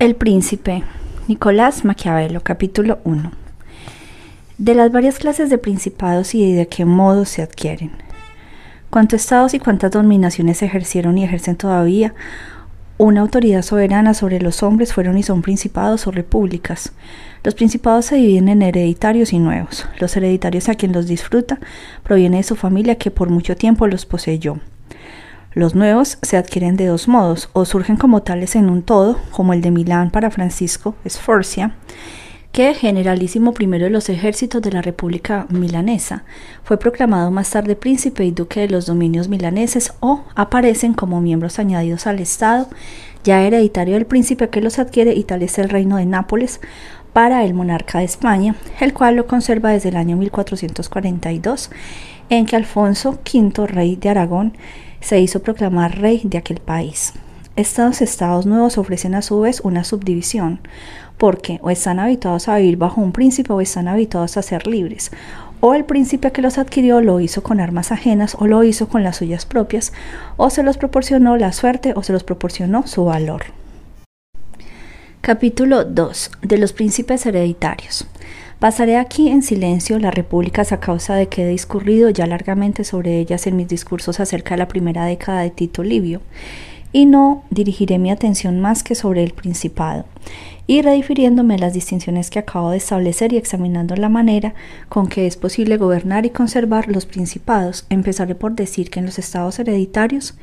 El príncipe Nicolás Maquiavelo, capítulo 1. De las varias clases de principados y de qué modo se adquieren. Cuántos estados y cuántas dominaciones ejercieron y ejercen todavía una autoridad soberana sobre los hombres fueron y son principados o repúblicas. Los principados se dividen en hereditarios y nuevos. Los hereditarios a quien los disfruta proviene de su familia que por mucho tiempo los poseyó. Los nuevos se adquieren de dos modos, o surgen como tales en un todo, como el de Milán para Francisco Sforcia, que, generalísimo primero de los ejércitos de la República Milanesa, fue proclamado más tarde príncipe y duque de los dominios milaneses, o aparecen como miembros añadidos al Estado, ya hereditario del príncipe que los adquiere, y tal es el reino de Nápoles, para el monarca de España, el cual lo conserva desde el año 1442, en que Alfonso V, rey de Aragón, se hizo proclamar rey de aquel país. Estos estados nuevos ofrecen a su vez una subdivisión, porque o están habituados a vivir bajo un príncipe o están habituados a ser libres, o el príncipe que los adquirió lo hizo con armas ajenas o lo hizo con las suyas propias, o se los proporcionó la suerte o se los proporcionó su valor. Capítulo 2 de los príncipes hereditarios. Pasaré aquí en silencio las repúblicas a causa de que he discurrido ya largamente sobre ellas en mis discursos acerca de la primera década de Tito Livio, y no dirigiré mi atención más que sobre el principado, y redifiriéndome las distinciones que acabo de establecer y examinando la manera con que es posible gobernar y conservar los principados, empezaré por decir que en los estados hereditarios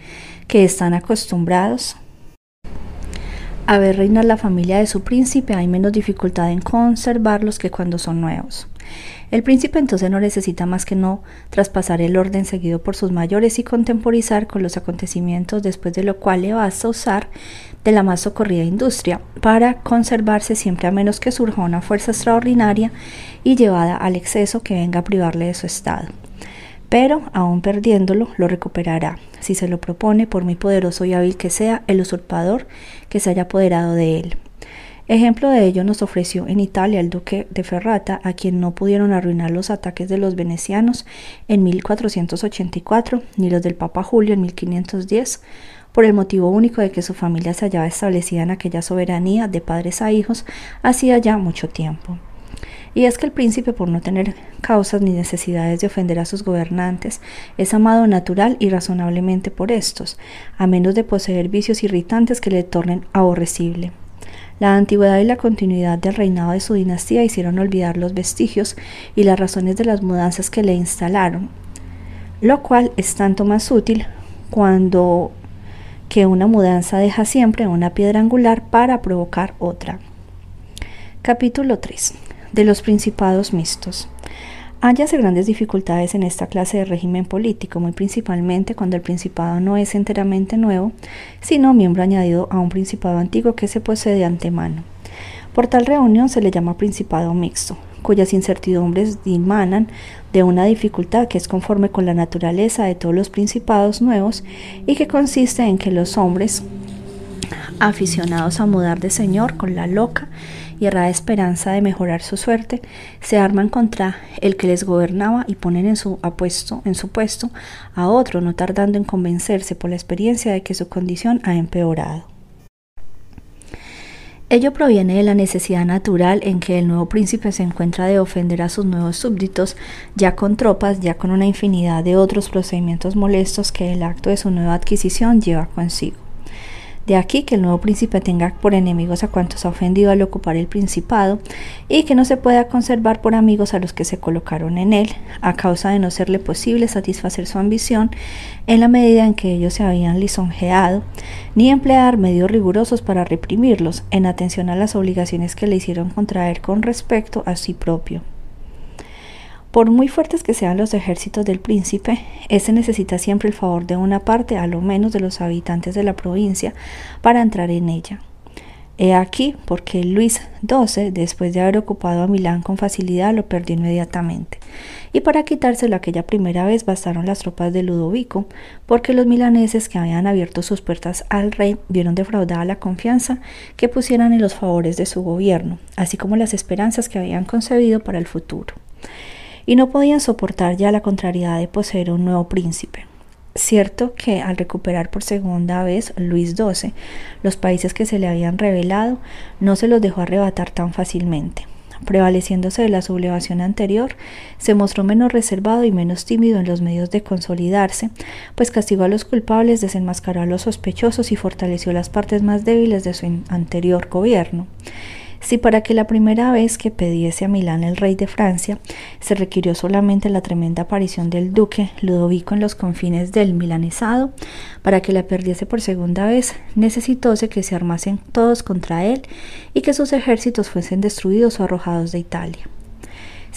que están acostumbrados a ver reinar la familia de su príncipe hay menos dificultad en conservarlos que cuando son nuevos. El príncipe entonces no necesita más que no traspasar el orden seguido por sus mayores y contemporizar con los acontecimientos, después de lo cual le basta usar de la más socorrida industria para conservarse siempre a menos que surja una fuerza extraordinaria y llevada al exceso que venga a privarle de su estado pero aun perdiéndolo lo recuperará, si se lo propone, por muy poderoso y hábil que sea, el usurpador que se haya apoderado de él. Ejemplo de ello nos ofreció en Italia el duque de Ferrata, a quien no pudieron arruinar los ataques de los venecianos en 1484, ni los del Papa Julio en 1510, por el motivo único de que su familia se hallaba establecida en aquella soberanía de padres a hijos hacía ya mucho tiempo. Y es que el príncipe, por no tener causas ni necesidades de ofender a sus gobernantes, es amado natural y razonablemente por estos, a menos de poseer vicios irritantes que le tornen aborrecible. La antigüedad y la continuidad del reinado de su dinastía hicieron olvidar los vestigios y las razones de las mudanzas que le instalaron, lo cual es tanto más útil cuando que una mudanza deja siempre una piedra angular para provocar otra. Capítulo 3 de los principados mixtos. Hállase grandes dificultades en esta clase de régimen político, muy principalmente cuando el principado no es enteramente nuevo, sino miembro añadido a un principado antiguo que se posee de antemano. Por tal reunión se le llama principado mixto, cuyas incertidumbres dimanan de una dificultad que es conforme con la naturaleza de todos los principados nuevos y que consiste en que los hombres aficionados a mudar de señor con la loca y errada esperanza de mejorar su suerte, se arman contra el que les gobernaba y ponen en su apuesto, en su puesto a otro, no tardando en convencerse por la experiencia de que su condición ha empeorado. Ello proviene de la necesidad natural en que el nuevo príncipe se encuentra de ofender a sus nuevos súbditos, ya con tropas, ya con una infinidad de otros procedimientos molestos que el acto de su nueva adquisición lleva consigo. De aquí que el nuevo príncipe tenga por enemigos a cuantos ha ofendido al ocupar el principado y que no se pueda conservar por amigos a los que se colocaron en él, a causa de no serle posible satisfacer su ambición en la medida en que ellos se habían lisonjeado, ni emplear medios rigurosos para reprimirlos, en atención a las obligaciones que le hicieron contraer con respecto a sí propio. Por muy fuertes que sean los ejércitos del príncipe, éste necesita siempre el favor de una parte, a lo menos de los habitantes de la provincia, para entrar en ella. He aquí porque Luis XII, después de haber ocupado a Milán con facilidad, lo perdió inmediatamente. Y para quitárselo aquella primera vez bastaron las tropas de Ludovico, porque los milaneses que habían abierto sus puertas al rey vieron defraudada la confianza que pusieran en los favores de su gobierno, así como las esperanzas que habían concebido para el futuro y no podían soportar ya la contrariedad de poseer un nuevo príncipe. Cierto que al recuperar por segunda vez Luis XII los países que se le habían revelado, no se los dejó arrebatar tan fácilmente. Prevaleciéndose de la sublevación anterior, se mostró menos reservado y menos tímido en los medios de consolidarse, pues castigó a los culpables, desenmascaró a los sospechosos y fortaleció las partes más débiles de su anterior gobierno. Si para que la primera vez que pidiese a Milán el rey de Francia se requirió solamente la tremenda aparición del duque Ludovico en los confines del milanesado, para que la perdiese por segunda vez necesitóse que se armasen todos contra él y que sus ejércitos fuesen destruidos o arrojados de Italia.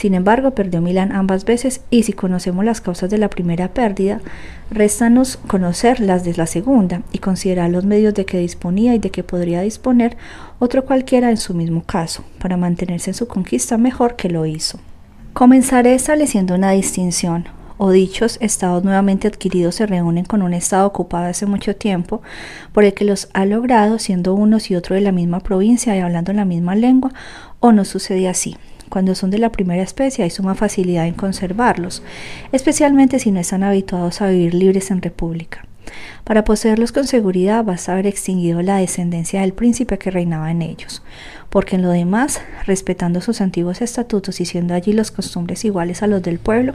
Sin embargo, perdió Milán ambas veces y si conocemos las causas de la primera pérdida, réstanos conocer las de la segunda y considerar los medios de que disponía y de que podría disponer otro cualquiera en su mismo caso, para mantenerse en su conquista mejor que lo hizo. Comenzaré estableciendo una distinción, o dichos estados nuevamente adquiridos se reúnen con un estado ocupado hace mucho tiempo, por el que los ha logrado siendo unos y otros de la misma provincia y hablando la misma lengua, o no sucede así. Cuando son de la primera especie hay suma facilidad en conservarlos, especialmente si no están habituados a vivir libres en república. Para poseerlos con seguridad basta haber extinguido la descendencia del príncipe que reinaba en ellos, porque en lo demás, respetando sus antiguos estatutos y siendo allí las costumbres iguales a los del pueblo,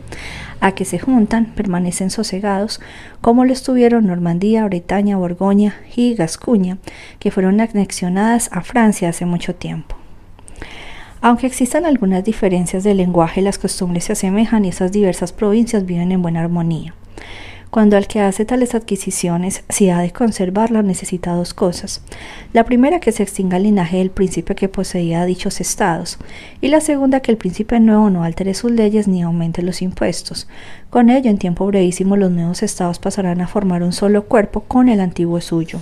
a que se juntan, permanecen sosegados, como lo estuvieron Normandía, Bretaña, Borgoña y Gascuña, que fueron anexionadas a Francia hace mucho tiempo. Aunque existan algunas diferencias de lenguaje, las costumbres se asemejan y esas diversas provincias viven en buena armonía. Cuando al que hace tales adquisiciones, si ha de conservarlas, necesita dos cosas. La primera, que se extinga el linaje del príncipe que poseía dichos estados, y la segunda, que el príncipe nuevo no altere sus leyes ni aumente los impuestos. Con ello, en tiempo brevísimo, los nuevos estados pasarán a formar un solo cuerpo con el antiguo suyo.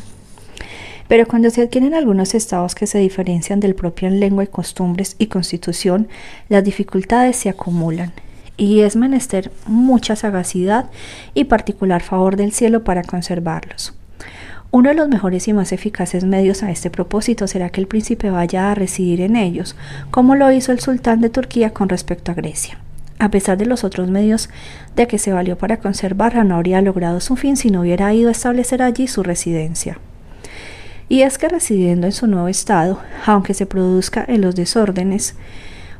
Pero cuando se adquieren algunos estados que se diferencian del propio en lengua y costumbres y constitución, las dificultades se acumulan y es menester mucha sagacidad y particular favor del cielo para conservarlos. Uno de los mejores y más eficaces medios a este propósito será que el príncipe vaya a residir en ellos, como lo hizo el sultán de Turquía con respecto a Grecia. A pesar de los otros medios de que se valió para conservarla, no habría logrado su fin si no hubiera ido a establecer allí su residencia y es que residiendo en su nuevo estado, aunque se produzca en los desórdenes,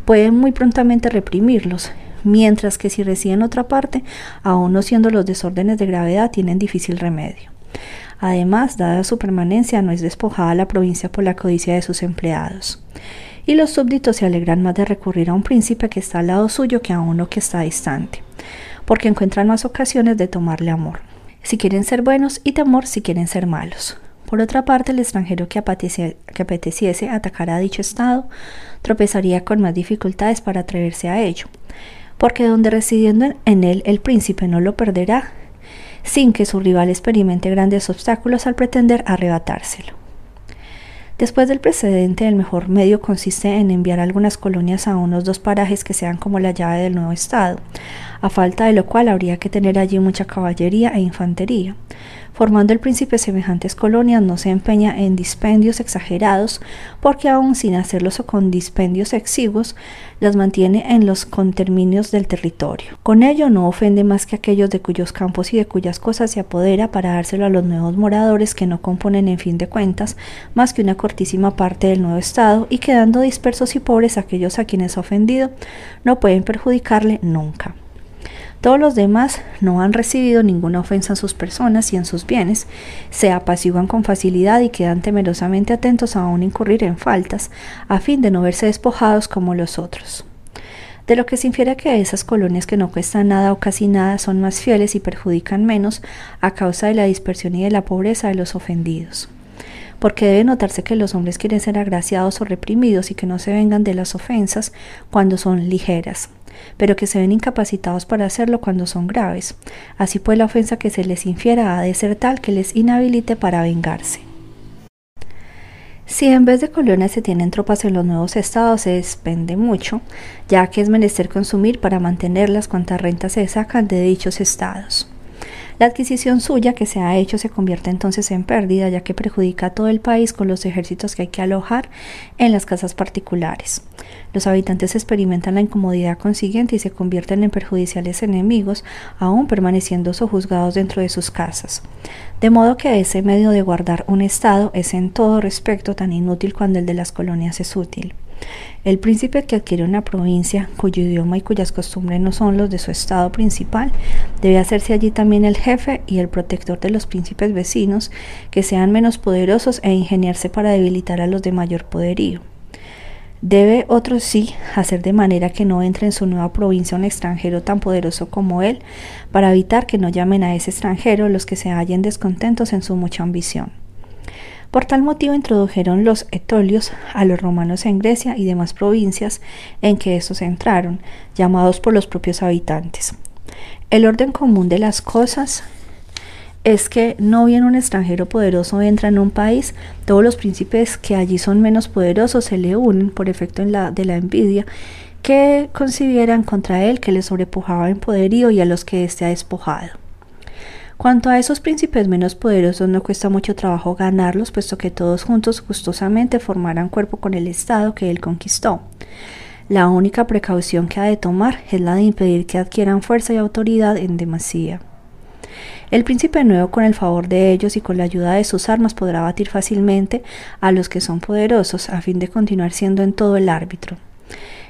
pueden muy prontamente reprimirlos, mientras que si reside en otra parte, aun no siendo los desórdenes de gravedad, tienen difícil remedio. Además, dada su permanencia, no es despojada la provincia por la codicia de sus empleados. Y los súbditos se alegran más de recurrir a un príncipe que está al lado suyo que a uno que está distante, porque encuentran más ocasiones de tomarle amor. Si quieren ser buenos y temor si quieren ser malos. Por otra parte, el extranjero que, apeteciese atacar a dicho Estado tropezaría con más dificultades para atreverse a ello, porque donde residiendo en él el príncipe no lo perderá, sin que su rival experimente grandes obstáculos al pretender arrebatárselo. Después del precedente, el mejor medio consiste en enviar algunas colonias a unos dos parajes que sean como la llave del nuevo Estado, a falta de lo cual habría que tener allí mucha caballería e infantería, Formando el príncipe semejantes colonias no se empeña en dispendios exagerados, porque aun sin hacerlos o con dispendios exiguos, las mantiene en los conterminios del territorio. Con ello no ofende más que aquellos de cuyos campos y de cuyas cosas se apodera para dárselo a los nuevos moradores que no componen en fin de cuentas más que una cortísima parte del nuevo estado y quedando dispersos y pobres aquellos a quienes ha ofendido, no pueden perjudicarle nunca. Todos los demás no han recibido ninguna ofensa en sus personas y en sus bienes, se apaciguan con facilidad y quedan temerosamente atentos a aún incurrir en faltas, a fin de no verse despojados como los otros. De lo que se infiere que esas colonias que no cuestan nada o casi nada son más fieles y perjudican menos a causa de la dispersión y de la pobreza de los ofendidos porque debe notarse que los hombres quieren ser agraciados o reprimidos y que no se vengan de las ofensas cuando son ligeras, pero que se ven incapacitados para hacerlo cuando son graves. Así pues la ofensa que se les infiera ha de ser tal que les inhabilite para vengarse. Si en vez de colonias se tienen tropas en los nuevos estados, se despende mucho, ya que es menester consumir para mantenerlas cuantas rentas se sacan de dichos estados. La adquisición suya que se ha hecho se convierte entonces en pérdida, ya que perjudica a todo el país con los ejércitos que hay que alojar en las casas particulares. Los habitantes experimentan la incomodidad consiguiente y se convierten en perjudiciales enemigos, aún permaneciendo sojuzgados dentro de sus casas. De modo que ese medio de guardar un Estado es en todo respecto tan inútil cuando el de las colonias es útil. El príncipe que adquiere una provincia cuyo idioma y cuyas costumbres no son los de su estado principal, debe hacerse allí también el jefe y el protector de los príncipes vecinos que sean menos poderosos e ingeniarse para debilitar a los de mayor poderío. Debe otro sí hacer de manera que no entre en su nueva provincia un extranjero tan poderoso como él, para evitar que no llamen a ese extranjero los que se hallen descontentos en su mucha ambición. Por tal motivo introdujeron los etolios a los romanos en Grecia y demás provincias en que estos entraron, llamados por los propios habitantes. El orden común de las cosas es que no bien un extranjero poderoso entra en un país, todos los príncipes que allí son menos poderosos se le unen por efecto de la envidia que concibieran contra él que le sobrepujaba en poderío y a los que éste ha despojado. Cuanto a esos príncipes menos poderosos no cuesta mucho trabajo ganarlos, puesto que todos juntos gustosamente formarán cuerpo con el Estado que él conquistó. La única precaución que ha de tomar es la de impedir que adquieran fuerza y autoridad en demasía. El príncipe nuevo, con el favor de ellos y con la ayuda de sus armas, podrá batir fácilmente a los que son poderosos, a fin de continuar siendo en todo el árbitro.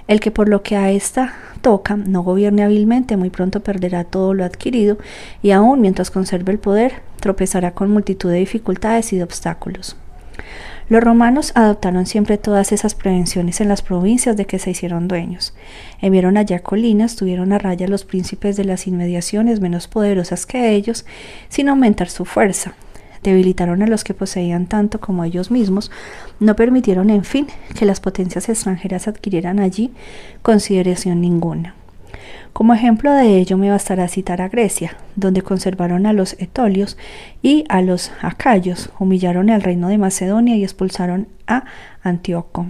El que por lo que a esta toca no gobierne hábilmente, muy pronto perderá todo lo adquirido y aún mientras conserve el poder, tropezará con multitud de dificultades y de obstáculos. Los romanos adoptaron siempre todas esas prevenciones en las provincias de que se hicieron dueños. Enviaron allá colinas, tuvieron a raya los príncipes de las inmediaciones menos poderosas que ellos, sin aumentar su fuerza, debilitaron a los que poseían tanto como ellos mismos, no permitieron, en fin, que las potencias extranjeras adquirieran allí consideración ninguna. Como ejemplo de ello me bastará citar a Grecia, donde conservaron a los etolios y a los acayos, humillaron al reino de Macedonia y expulsaron a Antíoco.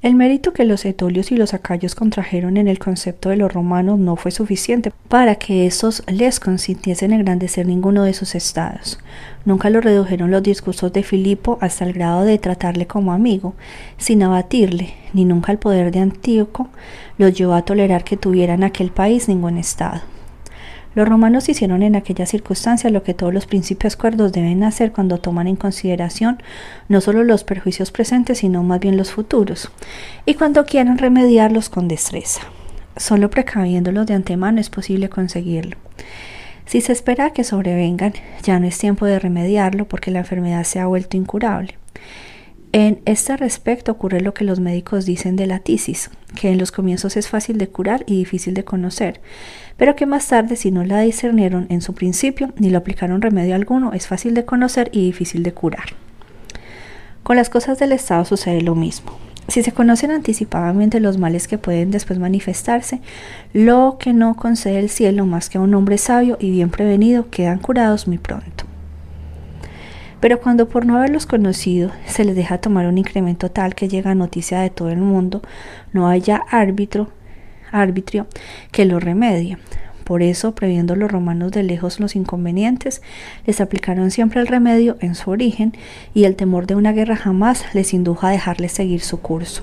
El mérito que los etolios y los acayos contrajeron en el concepto de los romanos no fue suficiente para que esos les consintiesen engrandecer ninguno de sus estados. Nunca lo redujeron los discursos de Filipo hasta el grado de tratarle como amigo, sin abatirle, ni nunca el poder de Antíoco los llevó a tolerar que tuviera en aquel país ningún estado. Los romanos hicieron en aquella circunstancia lo que todos los príncipes cuerdos deben hacer cuando toman en consideración no solo los perjuicios presentes, sino más bien los futuros, y cuando quieran remediarlos con destreza. Solo precaviéndolos de antemano es posible conseguirlo. Si se espera que sobrevengan, ya no es tiempo de remediarlo porque la enfermedad se ha vuelto incurable. En este respecto ocurre lo que los médicos dicen de la tisis, que en los comienzos es fácil de curar y difícil de conocer, pero que más tarde si no la discernieron en su principio ni lo aplicaron remedio alguno, es fácil de conocer y difícil de curar. Con las cosas del Estado sucede lo mismo. Si se conocen anticipadamente los males que pueden después manifestarse, lo que no concede el cielo más que a un hombre sabio y bien prevenido quedan curados muy pronto. Pero cuando por no haberlos conocido se les deja tomar un incremento tal que llega a noticia de todo el mundo, no haya árbitro, arbitrio que lo remedie. Por eso, previendo los romanos de lejos los inconvenientes, les aplicaron siempre el remedio en su origen y el temor de una guerra jamás les indujo a dejarles seguir su curso.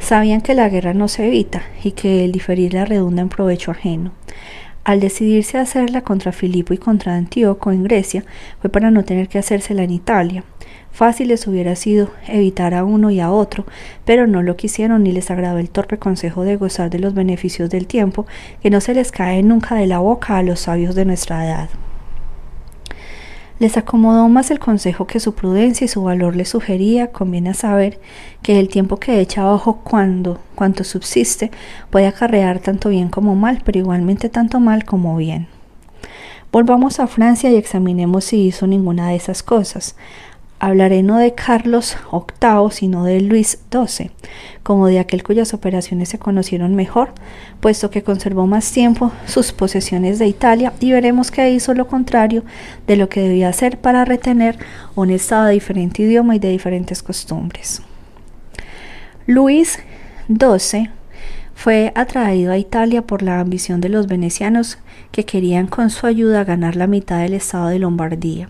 Sabían que la guerra no se evita y que el diferirla redunda en provecho ajeno. Al decidirse a hacerla contra Filipo y contra Antíoco en Grecia, fue para no tener que hacérsela en Italia. Fácil les hubiera sido evitar a uno y a otro, pero no lo quisieron ni les agradó el torpe consejo de gozar de los beneficios del tiempo, que no se les cae nunca de la boca a los sabios de nuestra edad. Les acomodó más el consejo que su prudencia y su valor les sugería. Conviene saber que el tiempo que echa ojo cuando, cuanto subsiste, puede acarrear tanto bien como mal, pero igualmente tanto mal como bien. Volvamos a Francia y examinemos si hizo ninguna de esas cosas. Hablaré no de Carlos VIII, sino de Luis XII, como de aquel cuyas operaciones se conocieron mejor, puesto que conservó más tiempo sus posesiones de Italia y veremos que hizo lo contrario de lo que debía hacer para retener un estado de diferente idioma y de diferentes costumbres. Luis XII Fue atraído a Italia por la ambición de los venecianos que querían con su ayuda ganar la mitad del estado de Lombardía.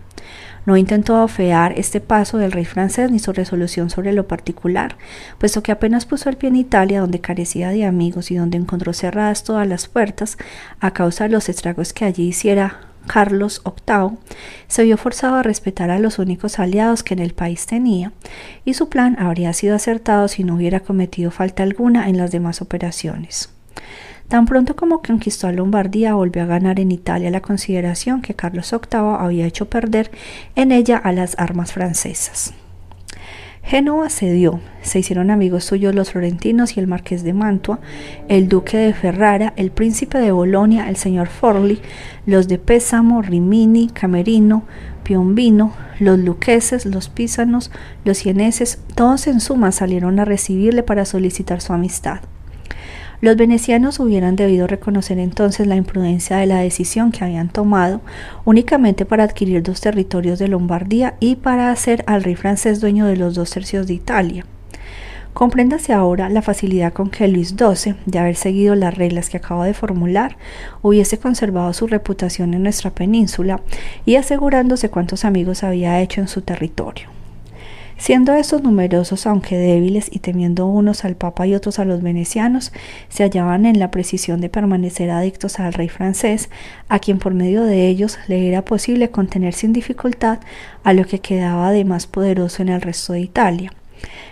No intentó afear este paso del rey francés ni su resolución sobre lo particular, puesto que apenas puso el pie en Italia, donde carecía de amigos y donde encontró cerradas todas las puertas a causa de los estragos que allí hiciera Carlos VIII, se vio forzado a respetar a los únicos aliados que en el país tenía, y su plan habría sido acertado si no hubiera cometido falta alguna en las demás operaciones. Tan pronto como conquistó a Lombardía, volvió a ganar en Italia la consideración que Carlos VIII había hecho perder en ella a las armas francesas. Génova cedió, se hicieron amigos suyos los florentinos y el marqués de Mantua, el duque de Ferrara, el príncipe de Bolonia, el señor Forli, los de Pésamo, Rimini, Camerino, Piombino, los luqueses, los písanos, los cieneses, todos en suma salieron a recibirle para solicitar su amistad. Los venecianos hubieran debido reconocer entonces la imprudencia de la decisión que habían tomado únicamente para adquirir dos territorios de Lombardía y para hacer al rey francés dueño de los dos tercios de Italia. Compréndase ahora la facilidad con que Luis XII, de haber seguido las reglas que acabo de formular, hubiese conservado su reputación en nuestra península y asegurándose cuántos amigos había hecho en su territorio. Siendo estos numerosos, aunque débiles, y temiendo unos al Papa y otros a los venecianos, se hallaban en la precisión de permanecer adictos al rey francés, a quien por medio de ellos le era posible contener sin dificultad a lo que quedaba de más poderoso en el resto de Italia.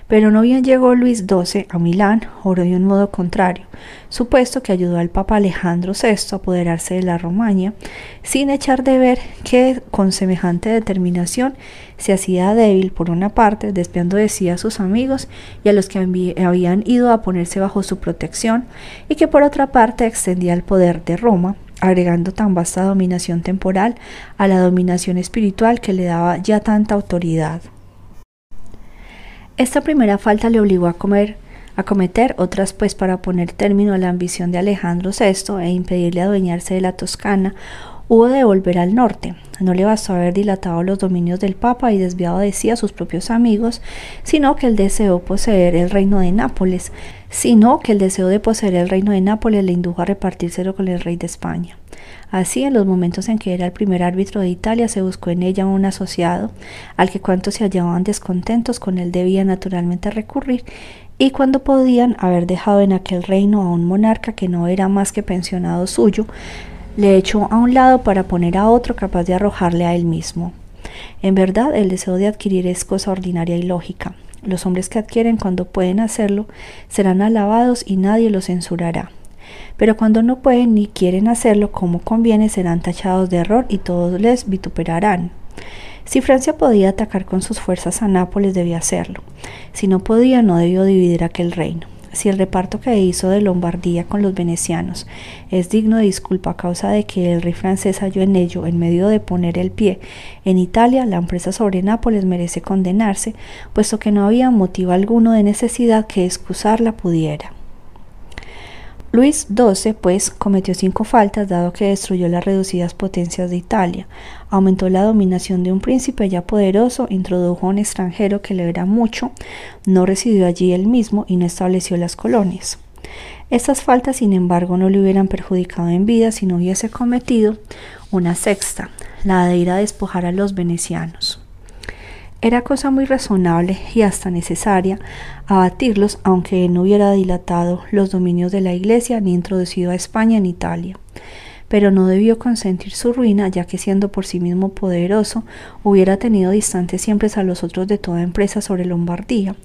Pero no bien llegó Luis XII a Milán, oró de un modo contrario, supuesto que ayudó al Papa Alejandro VI a apoderarse de la Romaña, sin echar de ver que con semejante determinación se hacía débil por una parte, desviando de sí a sus amigos y a los que habían ido a ponerse bajo su protección, y que por otra parte extendía el poder de Roma, agregando tan vasta dominación temporal a la dominación espiritual que le daba ya tanta autoridad. Esta primera falta le obligó a, comer, a cometer otras pues para poner término a la ambición de Alejandro VI e impedirle adueñarse de la Toscana hubo de volver al norte. No le bastó haber dilatado los dominios del Papa y desviado de sí a sus propios amigos, sino que el deseo poseer el reino de Nápoles, sino que el deseo de poseer el reino de Nápoles le indujo a repartírselo con el rey de España. Así, en los momentos en que era el primer árbitro de Italia, se buscó en ella un asociado, al que cuantos se hallaban descontentos con él debían naturalmente recurrir, y cuando podían haber dejado en aquel reino a un monarca que no era más que pensionado suyo, le echó a un lado para poner a otro capaz de arrojarle a él mismo. En verdad, el deseo de adquirir es cosa ordinaria y lógica. Los hombres que adquieren cuando pueden hacerlo serán alabados y nadie los censurará pero cuando no pueden ni quieren hacerlo como conviene serán tachados de error y todos les vituperarán. Si Francia podía atacar con sus fuerzas a Nápoles debía hacerlo. Si no podía no debió dividir aquel reino. Si el reparto que hizo de Lombardía con los venecianos es digno de disculpa a causa de que el rey francés halló en ello en medio de poner el pie en Italia, la empresa sobre Nápoles merece condenarse, puesto que no había motivo alguno de necesidad que excusarla pudiera. Luis XII, pues, cometió cinco faltas dado que destruyó las reducidas potencias de Italia, aumentó la dominación de un príncipe ya poderoso, introdujo a un extranjero que le era mucho, no residió allí él mismo y no estableció las colonias. Estas faltas, sin embargo, no le hubieran perjudicado en vida si no hubiese cometido una sexta, la de ir a despojar a los venecianos. Era cosa muy razonable y hasta necesaria abatirlos aunque no hubiera dilatado los dominios de la Iglesia ni introducido a España en Italia pero no debió consentir su ruina, ya que siendo por sí mismo poderoso, hubiera tenido distantes siempre a los otros de toda empresa sobre Lombardía,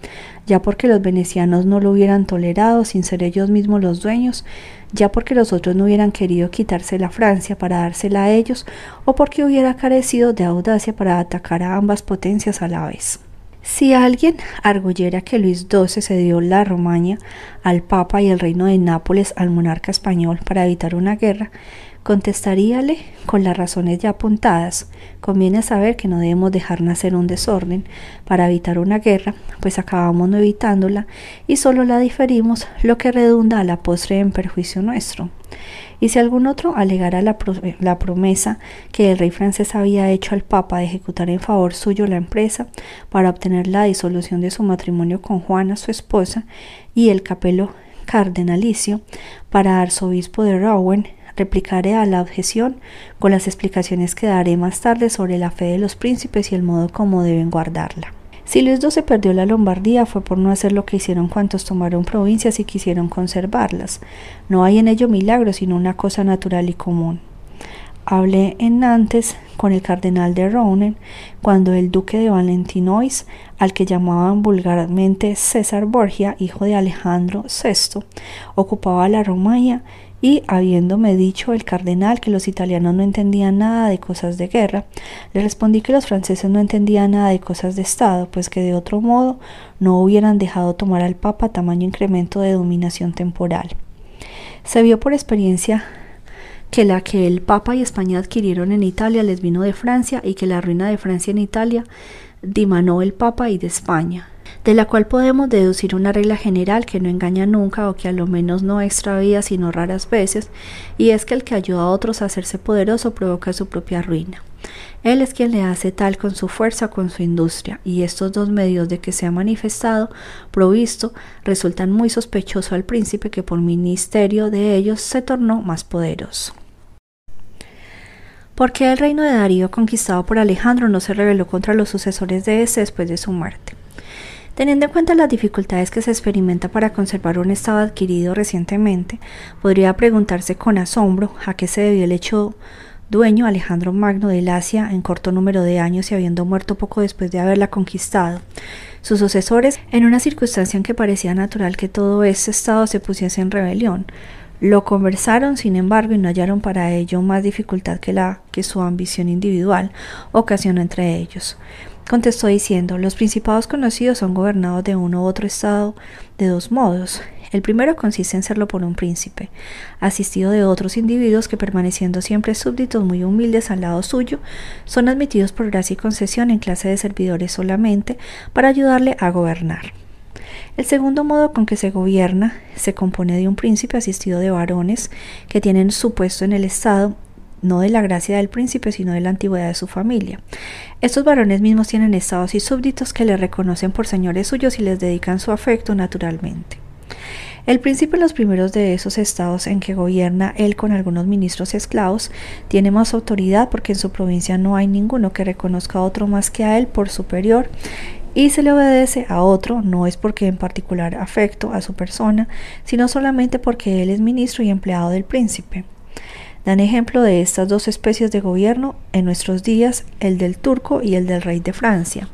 ya porque los venecianos no lo hubieran tolerado sin ser ellos mismos los dueños, ya porque los otros no hubieran querido quitarse la Francia para dársela a ellos, o porque hubiera carecido de audacia para atacar a ambas potencias a la vez. Si alguien arguyera que Luis XII cedió la Romaña al Papa y el reino de Nápoles al monarca español para evitar una guerra, Contestaríale con las razones ya apuntadas. Conviene saber que no debemos dejar nacer un desorden para evitar una guerra, pues acabamos no evitándola y solo la diferimos, lo que redunda a la postre en perjuicio nuestro. Y si algún otro alegara la, la promesa que el rey francés había hecho al Papa de ejecutar en favor suyo la empresa para obtener la disolución de su matrimonio con Juana, su esposa, y el capelo cardenalicio para arzobispo de Rouen, replicaré a la objeción con las explicaciones que daré más tarde sobre la fe de los príncipes y el modo como deben guardarla. Si Luis XII perdió la Lombardía fue por no hacer lo que hicieron cuantos tomaron provincias y quisieron conservarlas. No hay en ello milagro, sino una cosa natural y común. Hablé en Nantes con el cardenal de Rouen cuando el duque de Valentinois, al que llamaban vulgarmente César Borgia, hijo de Alejandro VI, ocupaba la Romagna y habiéndome dicho el cardenal que los italianos no entendían nada de cosas de guerra, le respondí que los franceses no entendían nada de cosas de Estado, pues que de otro modo no hubieran dejado tomar al Papa tamaño incremento de dominación temporal. Se vio por experiencia que la que el Papa y España adquirieron en Italia les vino de Francia y que la ruina de Francia en Italia dimanó el Papa y de España de la cual podemos deducir una regla general que no engaña nunca o que a lo menos no extravía sino raras veces, y es que el que ayuda a otros a hacerse poderoso provoca su propia ruina. Él es quien le hace tal con su fuerza, con su industria, y estos dos medios de que se ha manifestado, provisto, resultan muy sospechoso al príncipe que por ministerio de ellos se tornó más poderoso. ¿Por qué el reino de Darío conquistado por Alejandro no se rebeló contra los sucesores de ese después de su muerte? Teniendo en cuenta las dificultades que se experimenta para conservar un estado adquirido recientemente, podría preguntarse con asombro a qué se debió el hecho dueño Alejandro Magno del Asia en corto número de años y habiendo muerto poco después de haberla conquistado. Sus sucesores, en una circunstancia en que parecía natural que todo este estado se pusiese en rebelión, lo conversaron, sin embargo, y no hallaron para ello más dificultad que la que su ambición individual ocasionó entre ellos. Contestó diciendo, los principados conocidos son gobernados de uno u otro estado de dos modos. El primero consiste en serlo por un príncipe, asistido de otros individuos que permaneciendo siempre súbditos muy humildes al lado suyo, son admitidos por gracia y concesión en clase de servidores solamente para ayudarle a gobernar. El segundo modo con que se gobierna se compone de un príncipe asistido de varones que tienen su puesto en el Estado no de la gracia del príncipe, sino de la antigüedad de su familia. Estos varones mismos tienen estados y súbditos que le reconocen por señores suyos y les dedican su afecto naturalmente. El príncipe en los primeros de esos estados en que gobierna él con algunos ministros esclavos tiene más autoridad porque en su provincia no hay ninguno que reconozca a otro más que a él por superior y se le obedece a otro no es porque en particular afecto a su persona, sino solamente porque él es ministro y empleado del príncipe. Dan ejemplo de estas dos especies de gobierno en nuestros días el del turco y el del rey de Francia.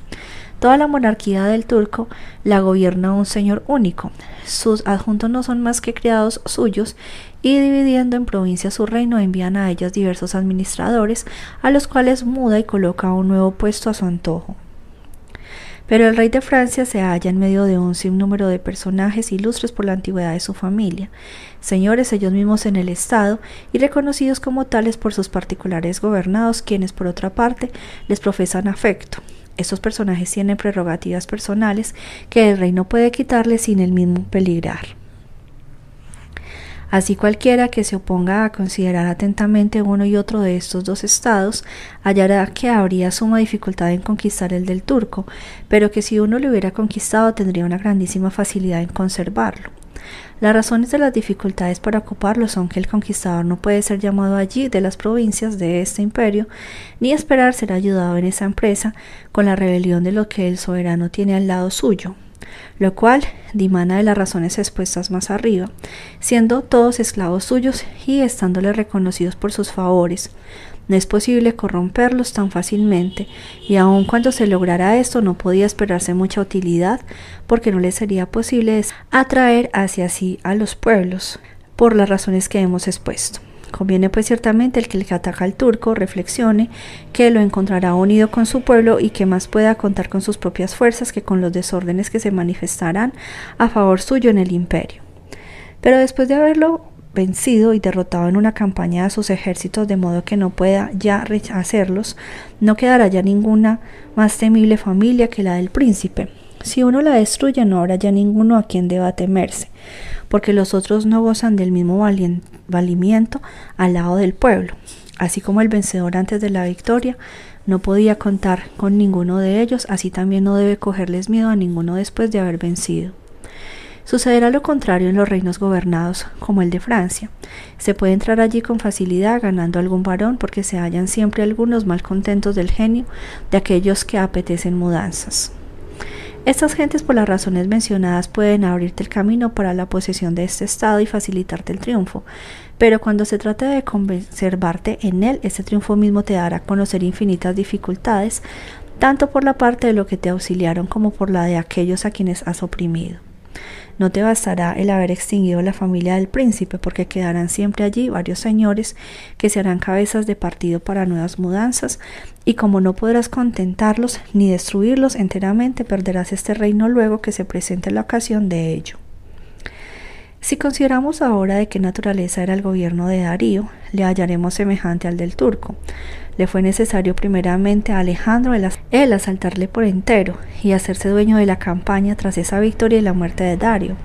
Toda la monarquía del turco la gobierna un señor único. Sus adjuntos no son más que criados suyos y dividiendo en provincias su reino envían a ellas diversos administradores a los cuales muda y coloca un nuevo puesto a su antojo. Pero el rey de Francia se halla en medio de un sinnúmero de personajes ilustres por la antigüedad de su familia, señores ellos mismos en el Estado y reconocidos como tales por sus particulares gobernados, quienes por otra parte les profesan afecto. Estos personajes tienen prerrogativas personales que el rey no puede quitarles sin el mismo peligrar. Así cualquiera que se oponga a considerar atentamente uno y otro de estos dos estados hallará que habría suma dificultad en conquistar el del turco, pero que si uno lo hubiera conquistado tendría una grandísima facilidad en conservarlo. Las razones de las dificultades para ocuparlo son que el conquistador no puede ser llamado allí de las provincias de este imperio, ni esperar ser ayudado en esa empresa con la rebelión de lo que el soberano tiene al lado suyo, lo cual dimana de las razones expuestas más arriba, siendo todos esclavos suyos y estándoles reconocidos por sus favores. No es posible corromperlos tan fácilmente, y aun cuando se lograra esto no podía esperarse mucha utilidad, porque no les sería posible atraer hacia sí a los pueblos, por las razones que hemos expuesto. Conviene pues ciertamente el que el que ataca al turco reflexione que lo encontrará unido con su pueblo y que más pueda contar con sus propias fuerzas que con los desórdenes que se manifestarán a favor suyo en el imperio. Pero después de haberlo vencido y derrotado en una campaña a sus ejércitos de modo que no pueda ya rehacerlos, no quedará ya ninguna más temible familia que la del príncipe. Si uno la destruye no habrá ya ninguno a quien deba temerse porque los otros no gozan del mismo valimiento al lado del pueblo. Así como el vencedor antes de la victoria no podía contar con ninguno de ellos, así también no debe cogerles miedo a ninguno después de haber vencido. Sucederá lo contrario en los reinos gobernados, como el de Francia. Se puede entrar allí con facilidad ganando algún varón porque se hallan siempre algunos malcontentos del genio de aquellos que apetecen mudanzas. Estas gentes por las razones mencionadas pueden abrirte el camino para la posesión de este estado y facilitarte el triunfo, pero cuando se trate de conservarte en él, este triunfo mismo te dará a conocer infinitas dificultades, tanto por la parte de lo que te auxiliaron como por la de aquellos a quienes has oprimido. No te bastará el haber extinguido la familia del príncipe, porque quedarán siempre allí varios señores que serán cabezas de partido para nuevas mudanzas, y como no podrás contentarlos ni destruirlos enteramente, perderás este reino luego que se presente la ocasión de ello. Si consideramos ahora de qué naturaleza era el gobierno de Darío, le hallaremos semejante al del turco. Le fue necesario primeramente a Alejandro el, asaltarle por entero y hacerse dueño de la campaña tras esa victoria y la muerte de Darío.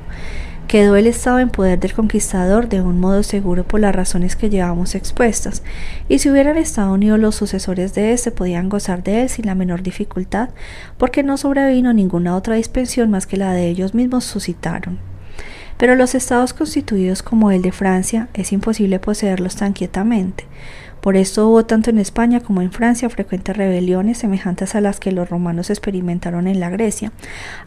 Quedó el Estado en poder del conquistador de un modo seguro por las razones que llevamos expuestas, y si hubieran estado unidos los sucesores de éste podían gozar de él sin la menor dificultad, porque no sobrevino ninguna otra dispensión más que la de ellos mismos suscitaron. Pero los estados constituidos como el de Francia es imposible poseerlos tan quietamente. Por esto hubo tanto en España como en Francia frecuentes rebeliones semejantes a las que los romanos experimentaron en la Grecia,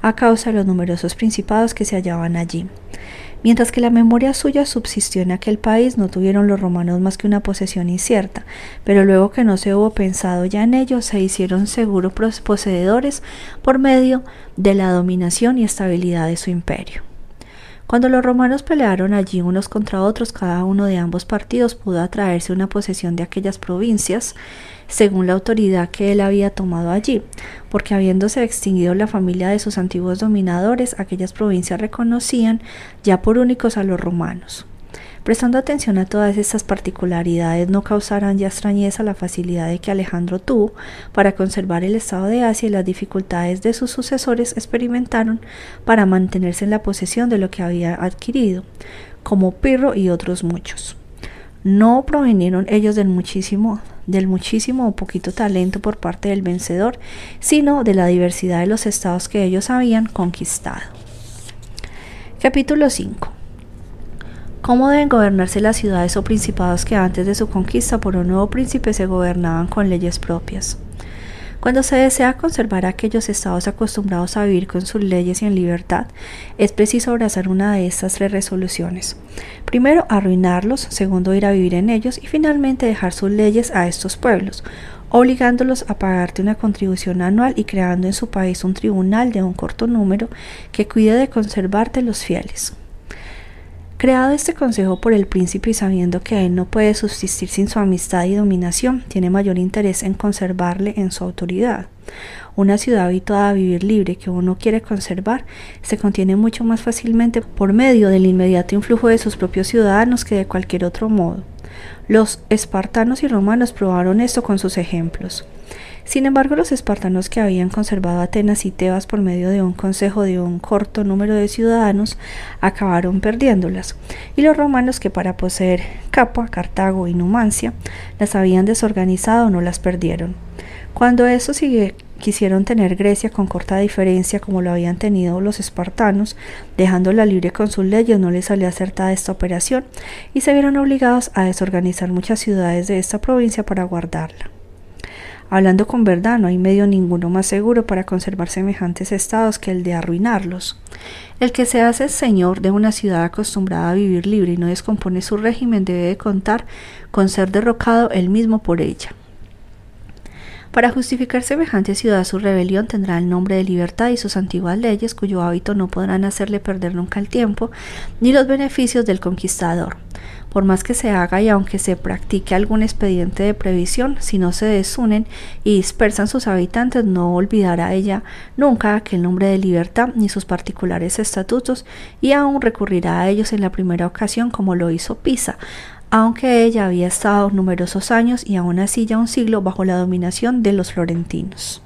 a causa de los numerosos principados que se hallaban allí. Mientras que la memoria suya subsistió en aquel país, no tuvieron los romanos más que una posesión incierta, pero luego que no se hubo pensado ya en ello, se hicieron seguros poseedores por medio de la dominación y estabilidad de su imperio. Cuando los romanos pelearon allí unos contra otros, cada uno de ambos partidos pudo atraerse una posesión de aquellas provincias, según la autoridad que él había tomado allí, porque habiéndose extinguido la familia de sus antiguos dominadores, aquellas provincias reconocían ya por únicos a los romanos. Prestando atención a todas estas particularidades, no causarán ya extrañeza la facilidad de que Alejandro tuvo para conservar el estado de Asia y las dificultades de sus sucesores experimentaron para mantenerse en la posesión de lo que había adquirido, como Pirro y otros muchos. No provinieron ellos del muchísimo, del muchísimo o poquito talento por parte del vencedor, sino de la diversidad de los estados que ellos habían conquistado. Capítulo 5 ¿Cómo deben gobernarse las ciudades o principados que antes de su conquista por un nuevo príncipe se gobernaban con leyes propias? Cuando se desea conservar aquellos estados acostumbrados a vivir con sus leyes y en libertad, es preciso abrazar una de estas tres resoluciones. Primero, arruinarlos, segundo, ir a vivir en ellos y finalmente dejar sus leyes a estos pueblos, obligándolos a pagarte una contribución anual y creando en su país un tribunal de un corto número que cuide de conservarte los fieles. Creado este consejo por el príncipe y sabiendo que él no puede subsistir sin su amistad y dominación, tiene mayor interés en conservarle en su autoridad. Una ciudad habituada a vivir libre que uno quiere conservar se contiene mucho más fácilmente por medio del inmediato influjo de sus propios ciudadanos que de cualquier otro modo. Los espartanos y romanos probaron esto con sus ejemplos. Sin embargo, los espartanos que habían conservado Atenas y Tebas por medio de un consejo de un corto número de ciudadanos acabaron perdiéndolas, y los romanos que para poseer Capua, Cartago y Numancia las habían desorganizado no las perdieron. Cuando eso quisieron tener Grecia con corta diferencia como lo habían tenido los espartanos, dejándola libre con sus leyes, no les salió acertada esta operación y se vieron obligados a desorganizar muchas ciudades de esta provincia para guardarla. Hablando con verdad, no hay medio ninguno más seguro para conservar semejantes estados que el de arruinarlos. El que se hace señor de una ciudad acostumbrada a vivir libre y no descompone su régimen debe de contar con ser derrocado él mismo por ella. Para justificar semejante ciudad su rebelión tendrá el nombre de libertad y sus antiguas leyes, cuyo hábito no podrán hacerle perder nunca el tiempo ni los beneficios del conquistador. Por más que se haga y aunque se practique algún expediente de previsión, si no se desunen y dispersan sus habitantes, no olvidará ella nunca aquel nombre de libertad ni sus particulares estatutos y aún recurrirá a ellos en la primera ocasión como lo hizo Pisa, aunque ella había estado numerosos años y aún así ya un siglo bajo la dominación de los florentinos.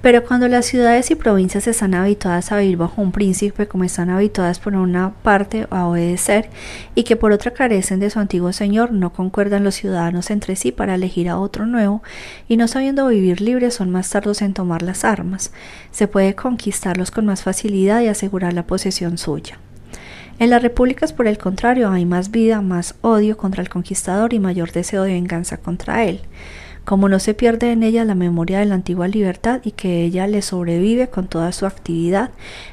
Pero cuando las ciudades y provincias están habituadas a vivir bajo un príncipe, como están habituadas por una parte a obedecer, y que por otra carecen de su antiguo señor, no concuerdan los ciudadanos entre sí para elegir a otro nuevo, y no sabiendo vivir libres son más tardos en tomar las armas. Se puede conquistarlos con más facilidad y asegurar la posesión suya. En las repúblicas, por el contrario, hay más vida, más odio contra el conquistador y mayor deseo de venganza contra él como no se pierde en ella la memoria de la antigua libertad y que ella le sobrevive con toda su actividad,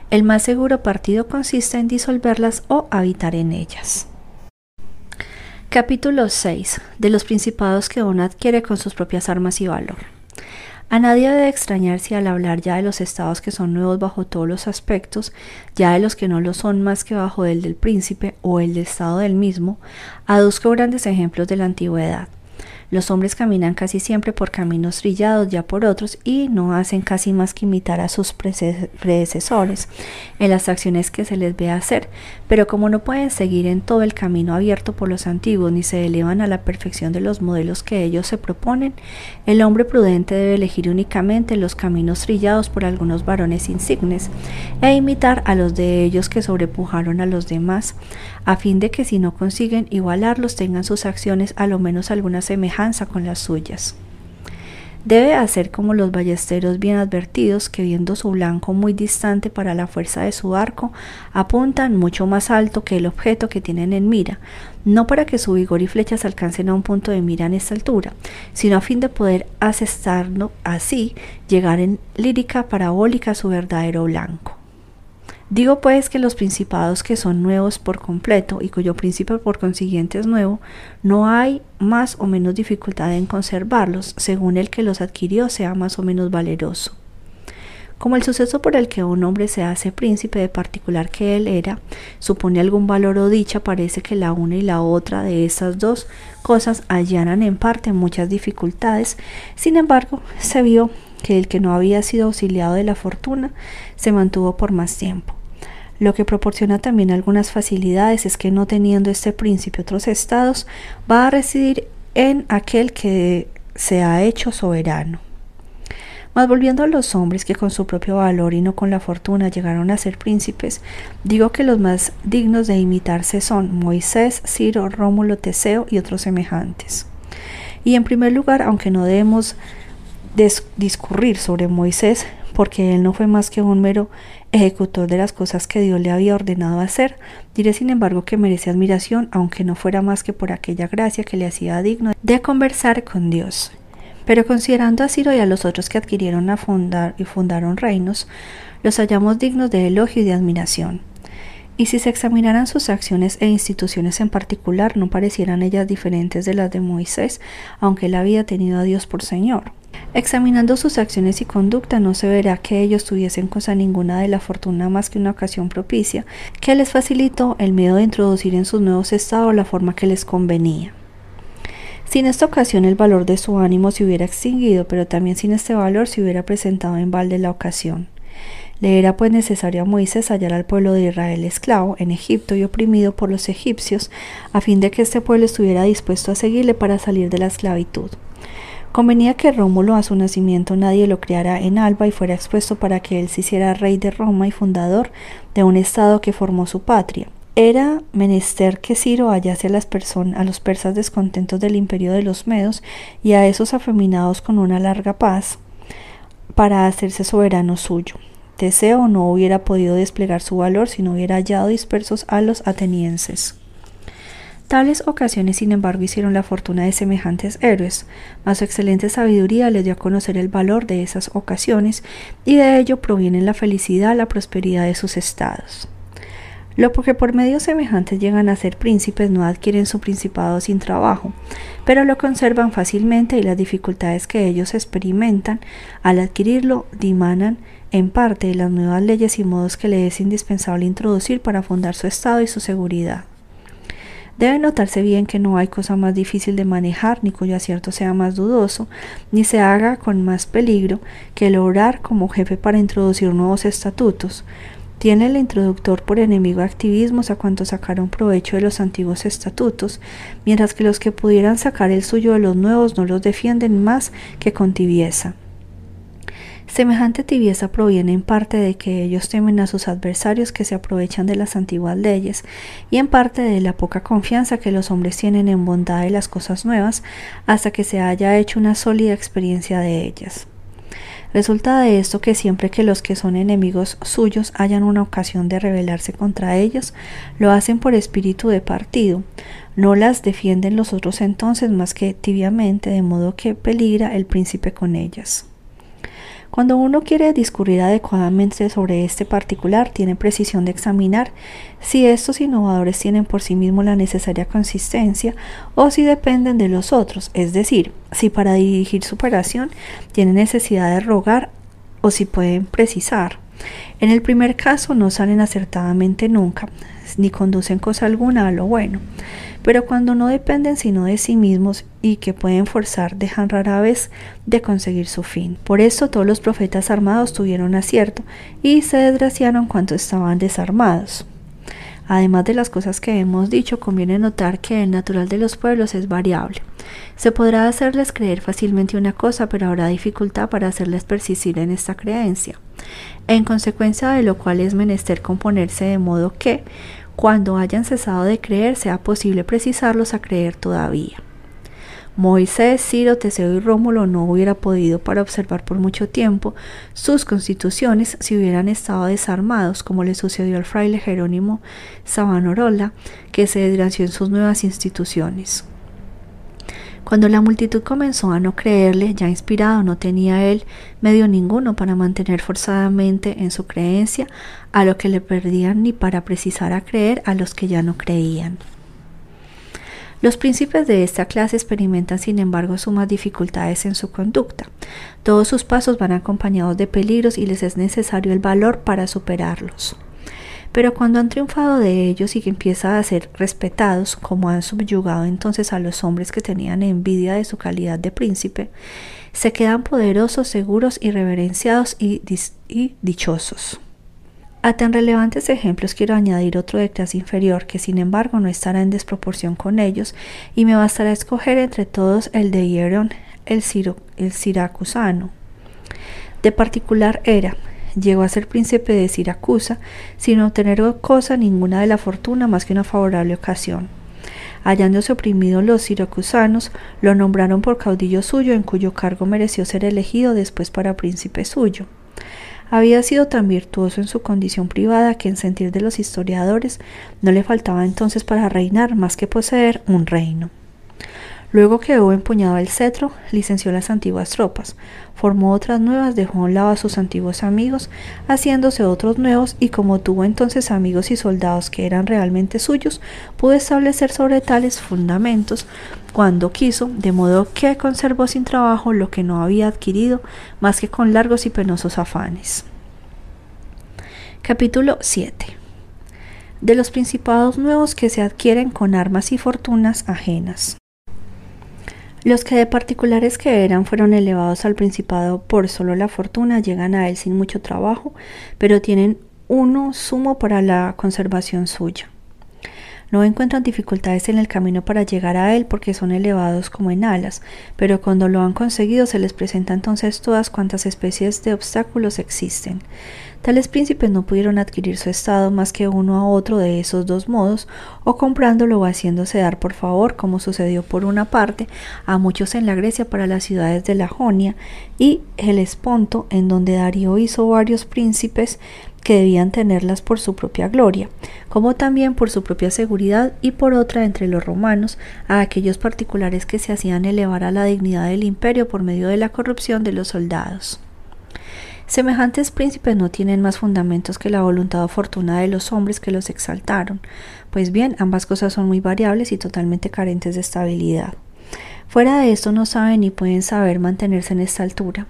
el más seguro partido consiste en disolverlas o habitar en ellas. Capítulo 6. De los principados que uno adquiere con sus propias armas y valor. A nadie debe extrañarse al hablar ya de los estados que son nuevos bajo todos los aspectos, ya de los que no lo son más que bajo el del príncipe o el de estado del mismo, aduzco grandes ejemplos de la antigüedad. Los hombres caminan casi siempre por caminos trillados ya por otros y no hacen casi más que imitar a sus predecesores en las acciones que se les ve hacer, pero como no pueden seguir en todo el camino abierto por los antiguos ni se elevan a la perfección de los modelos que ellos se proponen, el hombre prudente debe elegir únicamente los caminos trillados por algunos varones insignes e imitar a los de ellos que sobrepujaron a los demás, a fin de que si no consiguen igualarlos tengan sus acciones a lo menos alguna con las suyas. Debe hacer como los ballesteros bien advertidos que viendo su blanco muy distante para la fuerza de su arco, apuntan mucho más alto que el objeto que tienen en mira, no para que su vigor y flechas alcancen a un punto de mira en esta altura, sino a fin de poder asestarlo así, llegar en lírica parabólica a su verdadero blanco. Digo pues que los principados que son nuevos por completo y cuyo príncipe por consiguiente es nuevo, no hay más o menos dificultad en conservarlos, según el que los adquirió sea más o menos valeroso. Como el suceso por el que un hombre se hace príncipe de particular que él era, supone algún valor o dicha, parece que la una y la otra de estas dos cosas allanan en parte muchas dificultades, sin embargo, se vio que el que no había sido auxiliado de la fortuna se mantuvo por más tiempo. Lo que proporciona también algunas facilidades es que no teniendo este príncipe otros estados, va a residir en aquel que se ha hecho soberano. Mas volviendo a los hombres que con su propio valor y no con la fortuna llegaron a ser príncipes, digo que los más dignos de imitarse son Moisés, Ciro, Rómulo, Teseo y otros semejantes. Y en primer lugar, aunque no debemos discurrir sobre Moisés, porque él no fue más que un mero ejecutor de las cosas que Dios le había ordenado hacer. Diré sin embargo que merece admiración, aunque no fuera más que por aquella gracia que le hacía digno de conversar con Dios. Pero considerando a Ciro y a los otros que adquirieron a fundar y fundaron reinos, los hallamos dignos de elogio y de admiración. Y si se examinaran sus acciones e instituciones en particular, no parecieran ellas diferentes de las de Moisés, aunque él había tenido a Dios por Señor. Examinando sus acciones y conducta, no se verá que ellos tuviesen cosa ninguna de la fortuna más que una ocasión propicia, que les facilitó el miedo de introducir en sus nuevos estados la forma que les convenía. Sin esta ocasión el valor de su ánimo se hubiera extinguido, pero también sin este valor se hubiera presentado en balde la ocasión. Le era pues necesario a Moisés hallar al pueblo de Israel esclavo en Egipto y oprimido por los egipcios, a fin de que este pueblo estuviera dispuesto a seguirle para salir de la esclavitud. Convenía que Rómulo a su nacimiento nadie lo criara en Alba y fuera expuesto para que él se hiciera rey de Roma y fundador de un estado que formó su patria. Era menester que Ciro hallase a, las a los persas descontentos del imperio de los Medos y a esos afeminados con una larga paz para hacerse soberano suyo. Teseo no hubiera podido desplegar su valor si no hubiera hallado dispersos a los atenienses. Tales ocasiones, sin embargo, hicieron la fortuna de semejantes héroes, mas su excelente sabiduría les dio a conocer el valor de esas ocasiones, y de ello provienen la felicidad, la prosperidad de sus estados. Lo porque por medios semejantes llegan a ser príncipes no adquieren su principado sin trabajo, pero lo conservan fácilmente y las dificultades que ellos experimentan al adquirirlo dimanan en parte las nuevas leyes y modos que le es indispensable introducir para fundar su estado y su seguridad. Debe notarse bien que no hay cosa más difícil de manejar, ni cuyo acierto sea más dudoso, ni se haga con más peligro que lograr como jefe para introducir nuevos estatutos. Tiene el introductor por enemigo activismos a cuantos sacaron provecho de los antiguos estatutos, mientras que los que pudieran sacar el suyo de los nuevos no los defienden más que con tibieza. Semejante tibieza proviene en parte de que ellos temen a sus adversarios que se aprovechan de las antiguas leyes y en parte de la poca confianza que los hombres tienen en bondad de las cosas nuevas hasta que se haya hecho una sólida experiencia de ellas. Resulta de esto que siempre que los que son enemigos suyos hayan una ocasión de rebelarse contra ellos, lo hacen por espíritu de partido. No las defienden los otros entonces más que tibiamente, de modo que peligra el príncipe con ellas. Cuando uno quiere discurrir adecuadamente sobre este particular, tiene precisión de examinar si estos innovadores tienen por sí mismos la necesaria consistencia o si dependen de los otros, es decir, si para dirigir su operación tienen necesidad de rogar o si pueden precisar. En el primer caso no salen acertadamente nunca, ni conducen cosa alguna a lo bueno pero cuando no dependen sino de sí mismos y que pueden forzar, dejan rara vez de conseguir su fin. Por esto todos los profetas armados tuvieron acierto y se desgraciaron cuando estaban desarmados. Además de las cosas que hemos dicho, conviene notar que el natural de los pueblos es variable. Se podrá hacerles creer fácilmente una cosa, pero habrá dificultad para hacerles persistir en esta creencia. En consecuencia de lo cual es menester componerse de modo que, cuando hayan cesado de creer sea posible precisarlos a creer todavía. Moisés, Ciro, Teseo y Rómulo no hubiera podido para observar por mucho tiempo sus constituciones si hubieran estado desarmados, como le sucedió al fraile Jerónimo Savonarola, que se desgració en sus nuevas instituciones. Cuando la multitud comenzó a no creerle, ya inspirado no tenía él medio ninguno para mantener forzadamente en su creencia a lo que le perdían ni para precisar a creer a los que ya no creían. Los príncipes de esta clase experimentan, sin embargo, sumas dificultades en su conducta. Todos sus pasos van acompañados de peligros y les es necesario el valor para superarlos. Pero cuando han triunfado de ellos y que empiezan a ser respetados, como han subyugado entonces a los hombres que tenían envidia de su calidad de príncipe, se quedan poderosos, seguros y reverenciados y, y dichosos. A tan relevantes ejemplos quiero añadir otro de clase inferior que sin embargo no estará en desproporción con ellos y me bastará escoger entre todos el de Hieron el, el siracusano. De particular era, llegó a ser príncipe de Siracusa sin obtener cosa ninguna de la fortuna más que una favorable ocasión. Hallándose oprimidos los siracusanos, lo nombraron por caudillo suyo, en cuyo cargo mereció ser elegido después para príncipe suyo. Había sido tan virtuoso en su condición privada que en sentir de los historiadores no le faltaba entonces para reinar más que poseer un reino. Luego que hubo empuñado el cetro, licenció las antiguas tropas, formó otras nuevas, dejó a un lado a sus antiguos amigos, haciéndose otros nuevos, y como tuvo entonces amigos y soldados que eran realmente suyos, pudo establecer sobre tales fundamentos cuando quiso, de modo que conservó sin trabajo lo que no había adquirido más que con largos y penosos afanes. Capítulo 7 de los principados nuevos que se adquieren con armas y fortunas ajenas. Los que de particulares que eran fueron elevados al principado por solo la fortuna llegan a él sin mucho trabajo, pero tienen uno sumo para la conservación suya. No encuentran dificultades en el camino para llegar a él porque son elevados como en alas, pero cuando lo han conseguido se les presenta entonces todas cuantas especies de obstáculos existen. Tales príncipes no pudieron adquirir su estado más que uno a otro de esos dos modos, o comprándolo o haciéndose dar por favor, como sucedió por una parte a muchos en la Grecia para las ciudades de la Jonia y el Esponto, en donde Darío hizo varios príncipes que debían tenerlas por su propia gloria, como también por su propia seguridad y por otra entre los romanos a aquellos particulares que se hacían elevar a la dignidad del imperio por medio de la corrupción de los soldados. Semejantes príncipes no tienen más fundamentos que la voluntad o fortuna de los hombres que los exaltaron, pues bien, ambas cosas son muy variables y totalmente carentes de estabilidad. Fuera de esto no saben ni pueden saber mantenerse en esta altura.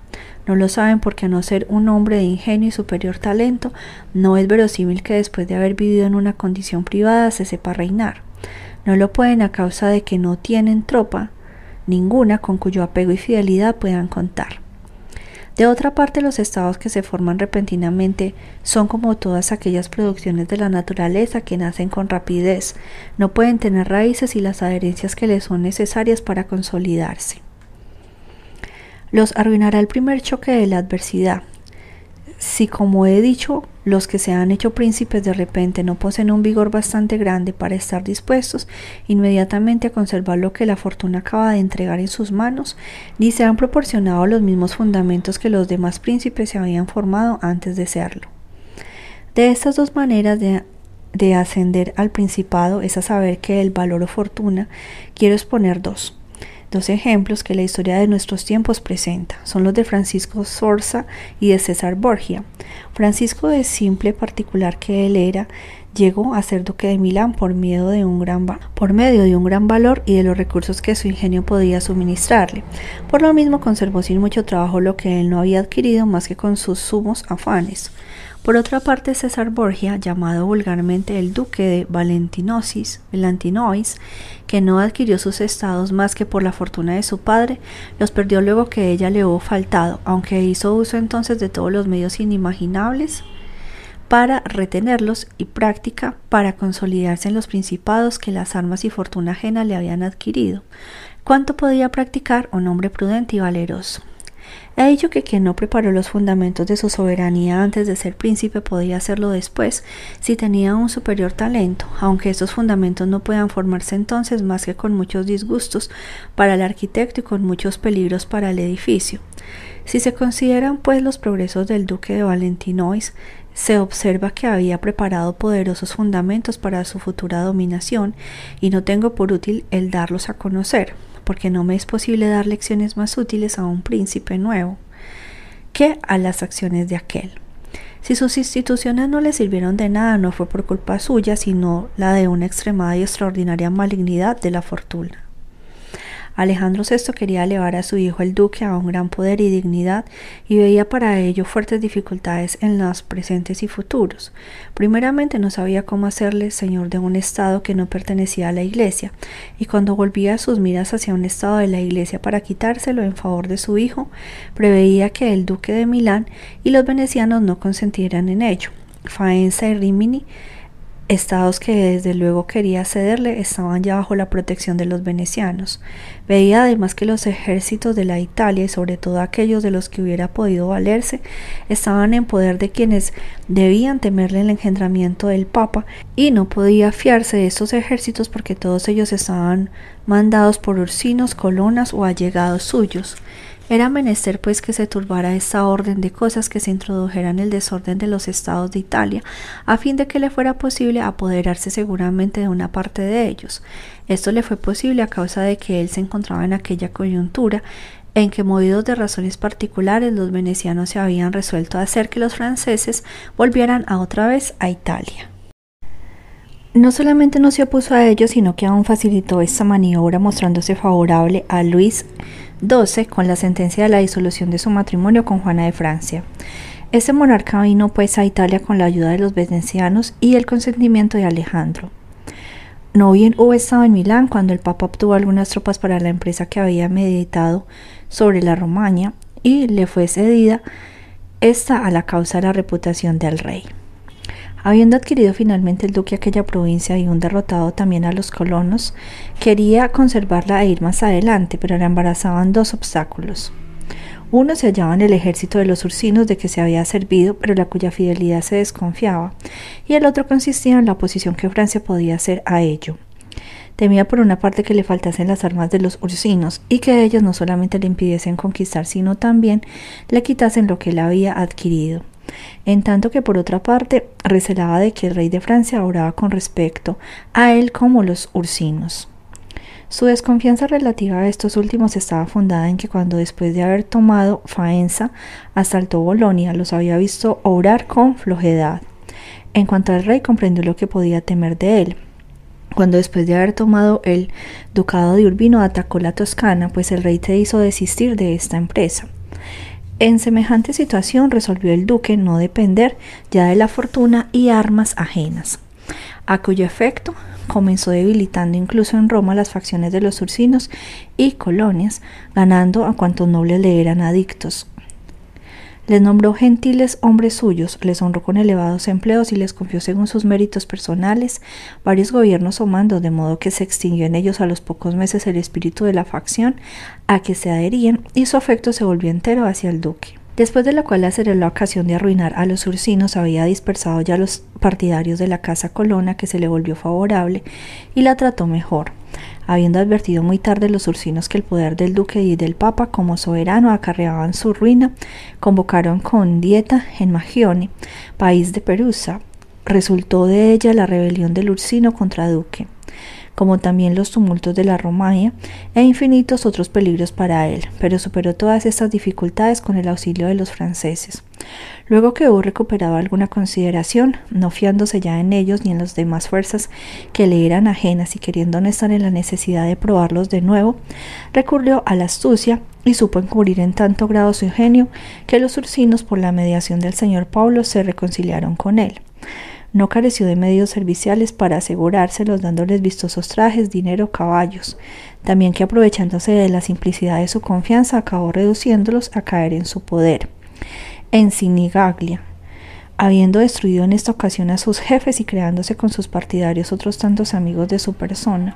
No lo saben porque a no ser un hombre de ingenio y superior talento, no es verosímil que después de haber vivido en una condición privada se sepa reinar. No lo pueden a causa de que no tienen tropa ninguna con cuyo apego y fidelidad puedan contar. De otra parte, los estados que se forman repentinamente son como todas aquellas producciones de la naturaleza que nacen con rapidez, no pueden tener raíces y las adherencias que les son necesarias para consolidarse. Los arruinará el primer choque de la adversidad, si como he dicho, los que se han hecho príncipes de repente no poseen un vigor bastante grande para estar dispuestos inmediatamente a conservar lo que la fortuna acaba de entregar en sus manos, ni se han proporcionado los mismos fundamentos que los demás príncipes se habían formado antes de serlo. De estas dos maneras de, de ascender al principado es a saber que el valor o fortuna, quiero exponer dos. Dos ejemplos que la historia de nuestros tiempos presenta son los de Francisco Sorza y de César Borgia. Francisco, de simple particular que él era, llegó a ser duque de Milán por, miedo por medio de un gran valor y de los recursos que su ingenio podía suministrarle. Por lo mismo conservó sin mucho trabajo lo que él no había adquirido más que con sus sumos afanes. Por otra parte, César Borgia, llamado vulgarmente el duque de Valentinois, que no adquirió sus estados más que por la fortuna de su padre, los perdió luego que ella le hubo faltado, aunque hizo uso entonces de todos los medios inimaginables para retenerlos y práctica para consolidarse en los principados que las armas y fortuna ajena le habían adquirido. ¿Cuánto podía practicar un hombre prudente y valeroso? He dicho que quien no preparó los fundamentos de su soberanía antes de ser príncipe podía hacerlo después si tenía un superior talento, aunque estos fundamentos no puedan formarse entonces más que con muchos disgustos para el arquitecto y con muchos peligros para el edificio. Si se consideran pues los progresos del duque de Valentinois, se observa que había preparado poderosos fundamentos para su futura dominación y no tengo por útil el darlos a conocer porque no me es posible dar lecciones más útiles a un príncipe nuevo que a las acciones de aquel. Si sus instituciones no le sirvieron de nada, no fue por culpa suya, sino la de una extremada y extraordinaria malignidad de la fortuna. Alejandro VI quería elevar a su hijo el duque a un gran poder y dignidad y veía para ello fuertes dificultades en los presentes y futuros. Primeramente no sabía cómo hacerle señor de un estado que no pertenecía a la iglesia, y cuando volvía sus miras hacia un estado de la iglesia para quitárselo en favor de su hijo, preveía que el duque de Milán y los venecianos no consentieran en ello. Faenza y Rimini Estados que desde luego quería cederle estaban ya bajo la protección de los venecianos. Veía además que los ejércitos de la Italia y sobre todo aquellos de los que hubiera podido valerse estaban en poder de quienes debían temerle el engendramiento del Papa y no podía fiarse de estos ejércitos porque todos ellos estaban mandados por ursinos, colonas o allegados suyos. Era menester pues que se turbara esta orden de cosas que se introdujeran el desorden de los estados de Italia, a fin de que le fuera posible apoderarse seguramente de una parte de ellos. Esto le fue posible a causa de que él se encontraba en aquella coyuntura en que, movidos de razones particulares, los venecianos se habían resuelto a hacer que los franceses volvieran a otra vez a Italia. No solamente no se opuso a ello, sino que aún facilitó esta maniobra mostrándose favorable a Luis 12 con la sentencia de la disolución de su matrimonio con Juana de Francia. Este monarca vino pues a Italia con la ayuda de los venecianos y el consentimiento de Alejandro. No bien hubo estado en Milán cuando el Papa obtuvo algunas tropas para la empresa que había meditado sobre la Romaña y le fue cedida esta a la causa de la reputación del rey. Habiendo adquirido finalmente el duque aquella provincia y un derrotado también a los colonos, quería conservarla e ir más adelante, pero le embarazaban dos obstáculos. Uno se hallaba en el ejército de los ursinos de que se había servido, pero la cuya fidelidad se desconfiaba, y el otro consistía en la oposición que Francia podía hacer a ello. Temía por una parte que le faltasen las armas de los ursinos y que ellos no solamente le impidiesen conquistar, sino también le quitasen lo que él había adquirido en tanto que por otra parte recelaba de que el rey de Francia oraba con respecto a él como los ursinos. Su desconfianza relativa a estos últimos estaba fundada en que cuando después de haber tomado Faenza asaltó Bolonia los había visto obrar con flojedad. En cuanto al rey comprendió lo que podía temer de él, cuando después de haber tomado el ducado de Urbino atacó la Toscana, pues el rey te hizo desistir de esta empresa. En semejante situación resolvió el duque no depender ya de la fortuna y armas ajenas, a cuyo efecto comenzó debilitando incluso en Roma las facciones de los ursinos y colonias, ganando a cuantos nobles le eran adictos. Les nombró gentiles hombres suyos, les honró con elevados empleos y les confió según sus méritos personales varios gobiernos o mandos, de modo que se extinguió en ellos a los pocos meses el espíritu de la facción a que se adherían y su afecto se volvió entero hacia el duque. Después de la cual aceleró la ocasión de arruinar a los ursinos, había dispersado ya los partidarios de la casa Colonna, que se le volvió favorable, y la trató mejor, habiendo advertido muy tarde los ursinos que el poder del duque y del papa como soberano acarreaban su ruina, convocaron con dieta en Magione, país de Perusa. Resultó de ella la rebelión del ursino contra duque como también los tumultos de la Romania e infinitos otros peligros para él, pero superó todas estas dificultades con el auxilio de los franceses. Luego que hubo recuperado alguna consideración, no fiándose ya en ellos ni en las demás fuerzas que le eran ajenas y queriendo no estar en la necesidad de probarlos de nuevo, recurrió a la astucia y supo encubrir en tanto grado su ingenio que los ursinos, por la mediación del señor Pablo, se reconciliaron con él. No careció de medios serviciales para asegurárselos dándoles vistosos trajes, dinero, caballos. También que aprovechándose de la simplicidad de su confianza acabó reduciéndolos a caer en su poder. En Sinigaglia, habiendo destruido en esta ocasión a sus jefes y creándose con sus partidarios otros tantos amigos de su persona,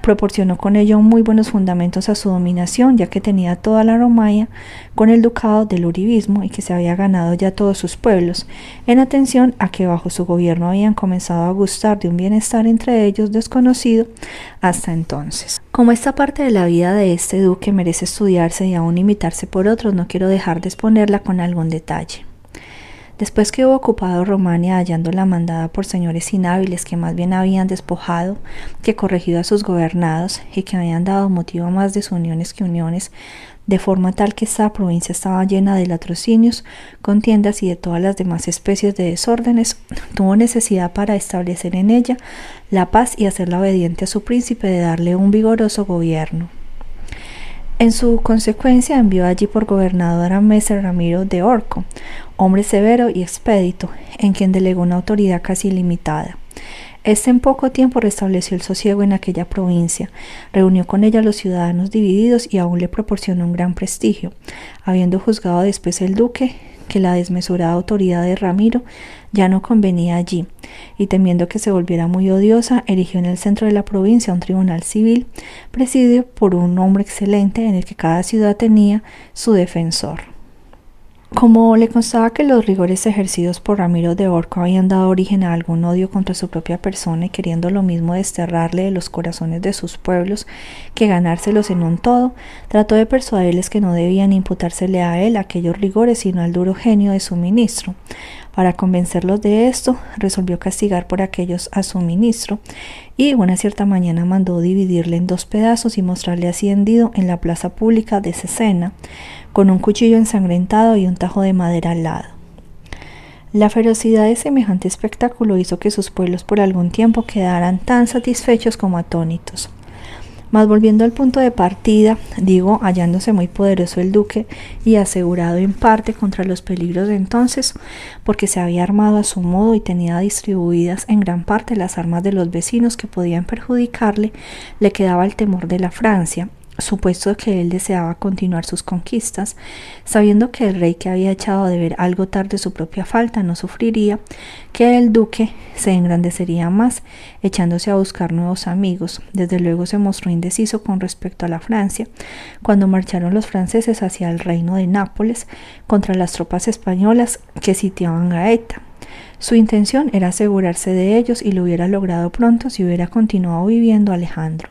Proporcionó con ello muy buenos fundamentos a su dominación, ya que tenía toda la Romaya con el ducado del uribismo y que se había ganado ya todos sus pueblos, en atención a que bajo su gobierno habían comenzado a gustar de un bienestar entre ellos desconocido hasta entonces. Como esta parte de la vida de este duque merece estudiarse y aún imitarse por otros, no quiero dejar de exponerla con algún detalle. Después que hubo ocupado Romania hallándola mandada por señores inhábiles que más bien habían despojado que corregido a sus gobernados y que habían dado motivo a más desuniones que uniones, de forma tal que esta provincia estaba llena de latrocinios, contiendas y de todas las demás especies de desórdenes, tuvo necesidad para establecer en ella la paz y hacerla obediente a su príncipe de darle un vigoroso gobierno. En su consecuencia envió allí por gobernador a Messer Ramiro de Orco, hombre severo y expedito, en quien delegó una autoridad casi ilimitada. Este en poco tiempo restableció el sosiego en aquella provincia, reunió con ella a los ciudadanos divididos y aún le proporcionó un gran prestigio, habiendo juzgado después el duque que la desmesurada autoridad de Ramiro ya no convenía allí, y temiendo que se volviera muy odiosa, erigió en el centro de la provincia un tribunal civil, presidido por un hombre excelente en el que cada ciudad tenía su defensor. Como le constaba que los rigores ejercidos por Ramiro de Orco habían dado origen a algún odio contra su propia persona y queriendo lo mismo desterrarle de los corazones de sus pueblos que ganárselos en un todo, trató de persuadirles que no debían imputársele a él aquellos rigores sino al duro genio de su ministro, para convencerlos de esto, resolvió castigar por aquellos a su ministro y una cierta mañana mandó dividirle en dos pedazos y mostrarle así hendido en la plaza pública de Cesena, con un cuchillo ensangrentado y un tajo de madera al lado. La ferocidad de semejante espectáculo hizo que sus pueblos por algún tiempo quedaran tan satisfechos como atónitos. Mas volviendo al punto de partida, digo, hallándose muy poderoso el duque y asegurado en parte contra los peligros de entonces, porque se había armado a su modo y tenía distribuidas en gran parte las armas de los vecinos que podían perjudicarle, le quedaba el temor de la Francia, supuesto que él deseaba continuar sus conquistas, sabiendo que el rey que había echado de ver algo tarde su propia falta no sufriría, que el duque se engrandecería más, echándose a buscar nuevos amigos. Desde luego se mostró indeciso con respecto a la Francia, cuando marcharon los franceses hacia el reino de Nápoles contra las tropas españolas que sitiaban Gaeta. Su intención era asegurarse de ellos y lo hubiera logrado pronto si hubiera continuado viviendo Alejandro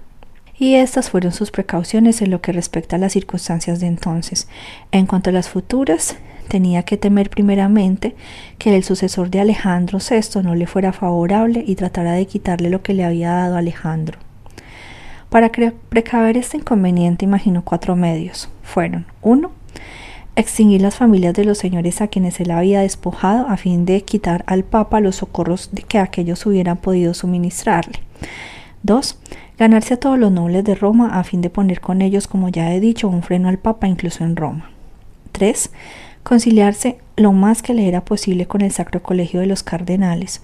y estas fueron sus precauciones en lo que respecta a las circunstancias de entonces. En cuanto a las futuras, tenía que temer primeramente que el sucesor de Alejandro VI no le fuera favorable y tratara de quitarle lo que le había dado Alejandro. Para precaver este inconveniente imaginó cuatro medios. Fueron uno, Extinguir las familias de los señores a quienes él había despojado a fin de quitar al Papa los socorros que aquellos hubieran podido suministrarle. 2 ganarse a todos los nobles de Roma a fin de poner con ellos, como ya he dicho, un freno al Papa incluso en Roma. 3. Conciliarse lo más que le era posible con el Sacro Colegio de los Cardenales.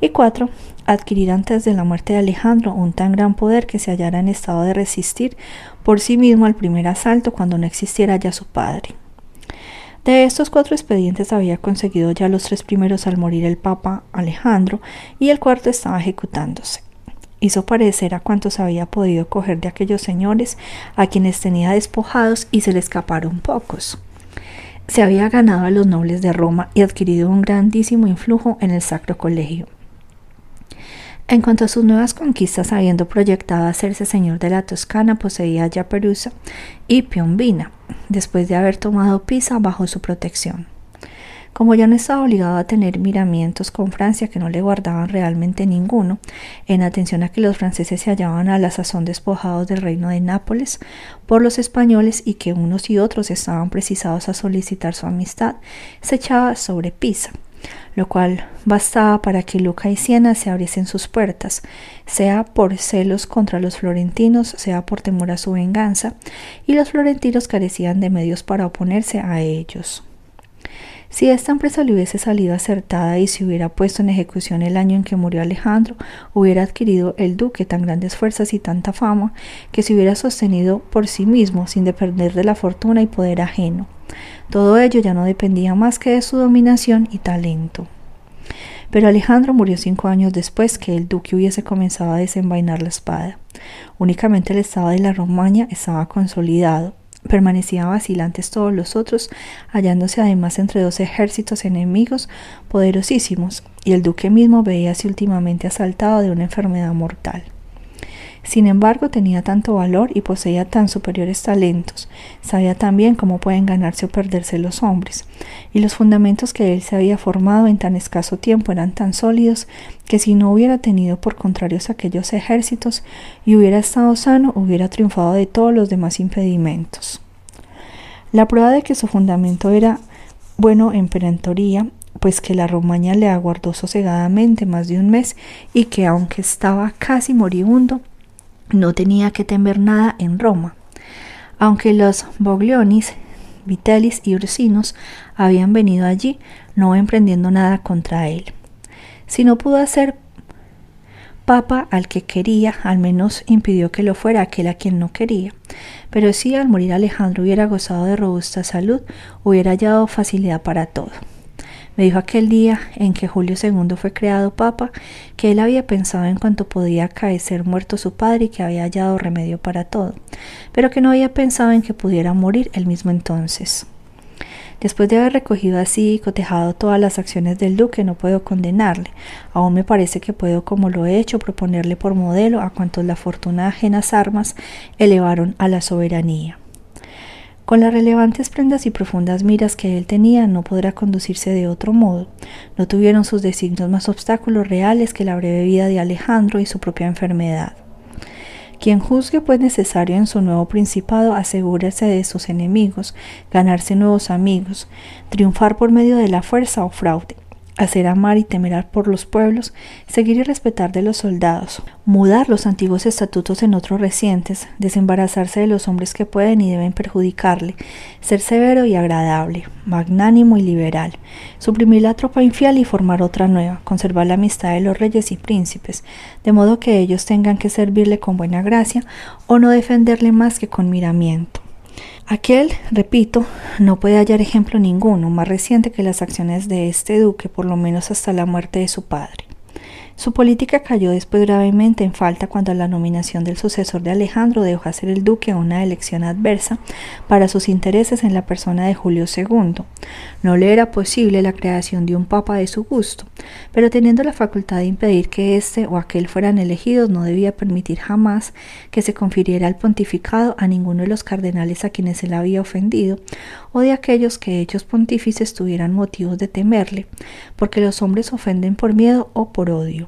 Y 4. Adquirir antes de la muerte de Alejandro un tan gran poder que se hallara en estado de resistir por sí mismo al primer asalto cuando no existiera ya su padre. De estos cuatro expedientes había conseguido ya los tres primeros al morir el Papa Alejandro y el cuarto estaba ejecutándose hizo parecer a cuantos había podido coger de aquellos señores a quienes tenía despojados y se le escaparon pocos. se había ganado a los nobles de Roma y adquirido un grandísimo influjo en el Sacro Colegio. En cuanto a sus nuevas conquistas, habiendo proyectado hacerse señor de la Toscana, poseía ya Perusa y Piombina, después de haber tomado Pisa bajo su protección. Como ya no estaba obligado a tener miramientos con Francia que no le guardaban realmente ninguno, en atención a que los franceses se hallaban a la sazón despojados del reino de Nápoles por los españoles y que unos y otros estaban precisados a solicitar su amistad, se echaba sobre Pisa, lo cual bastaba para que Luca y Siena se abriesen sus puertas, sea por celos contra los florentinos, sea por temor a su venganza, y los florentinos carecían de medios para oponerse a ellos. Si esta empresa le hubiese salido acertada y se hubiera puesto en ejecución el año en que murió Alejandro, hubiera adquirido el duque tan grandes fuerzas y tanta fama que se hubiera sostenido por sí mismo sin depender de la fortuna y poder ajeno. Todo ello ya no dependía más que de su dominación y talento. Pero Alejandro murió cinco años después que el duque hubiese comenzado a desenvainar la espada. Únicamente el estado de la Romaña estaba consolidado. Permanecían vacilantes todos los otros, hallándose además entre dos ejércitos enemigos poderosísimos, y el duque mismo veíase últimamente asaltado de una enfermedad mortal. Sin embargo, tenía tanto valor y poseía tan superiores talentos, sabía tan bien cómo pueden ganarse o perderse los hombres, y los fundamentos que él se había formado en tan escaso tiempo eran tan sólidos que si no hubiera tenido por contrarios aquellos ejércitos y hubiera estado sano, hubiera triunfado de todos los demás impedimentos. La prueba de que su fundamento era bueno en perentoría pues que la Romaña le aguardó sosegadamente más de un mes y que aunque estaba casi moribundo, no tenía que temer nada en Roma, aunque los Boglionis, Vitellis y Ursinos habían venido allí, no emprendiendo nada contra él. Si no pudo hacer papa al que quería, al menos impidió que lo fuera aquel a quien no quería. Pero si al morir Alejandro hubiera gozado de robusta salud, hubiera hallado facilidad para todo. Me dijo aquel día en que Julio II fue creado papa que él había pensado en cuanto podía caecer muerto su padre y que había hallado remedio para todo, pero que no había pensado en que pudiera morir él mismo entonces. Después de haber recogido así y cotejado todas las acciones del duque, no puedo condenarle. Aún me parece que puedo, como lo he hecho, proponerle por modelo a cuantos la fortuna ajenas armas elevaron a la soberanía. Con las relevantes prendas y profundas miras que él tenía, no podrá conducirse de otro modo. No tuvieron sus designios más obstáculos reales que la breve vida de Alejandro y su propia enfermedad. Quien juzgue pues necesario en su nuevo principado asegúrese de sus enemigos, ganarse nuevos amigos, triunfar por medio de la fuerza o fraude, hacer amar y temer por los pueblos, seguir y respetar de los soldados, mudar los antiguos estatutos en otros recientes, desembarazarse de los hombres que pueden y deben perjudicarle, ser severo y agradable, magnánimo y liberal, suprimir la tropa infiel y formar otra nueva, conservar la amistad de los reyes y príncipes, de modo que ellos tengan que servirle con buena gracia o no defenderle más que con miramiento. Aquel, repito, no puede hallar ejemplo ninguno más reciente que las acciones de este duque, por lo menos hasta la muerte de su padre. Su política cayó después gravemente en falta cuando la nominación del sucesor de Alejandro dejó hacer el duque a una elección adversa para sus intereses en la persona de Julio II. No le era posible la creación de un papa de su gusto, pero teniendo la facultad de impedir que éste o aquel fueran elegidos, no debía permitir jamás que se confiriera el pontificado a ninguno de los cardenales a quienes él había ofendido, o de aquellos que hechos pontífices tuvieran motivos de temerle, porque los hombres ofenden por miedo o por odio.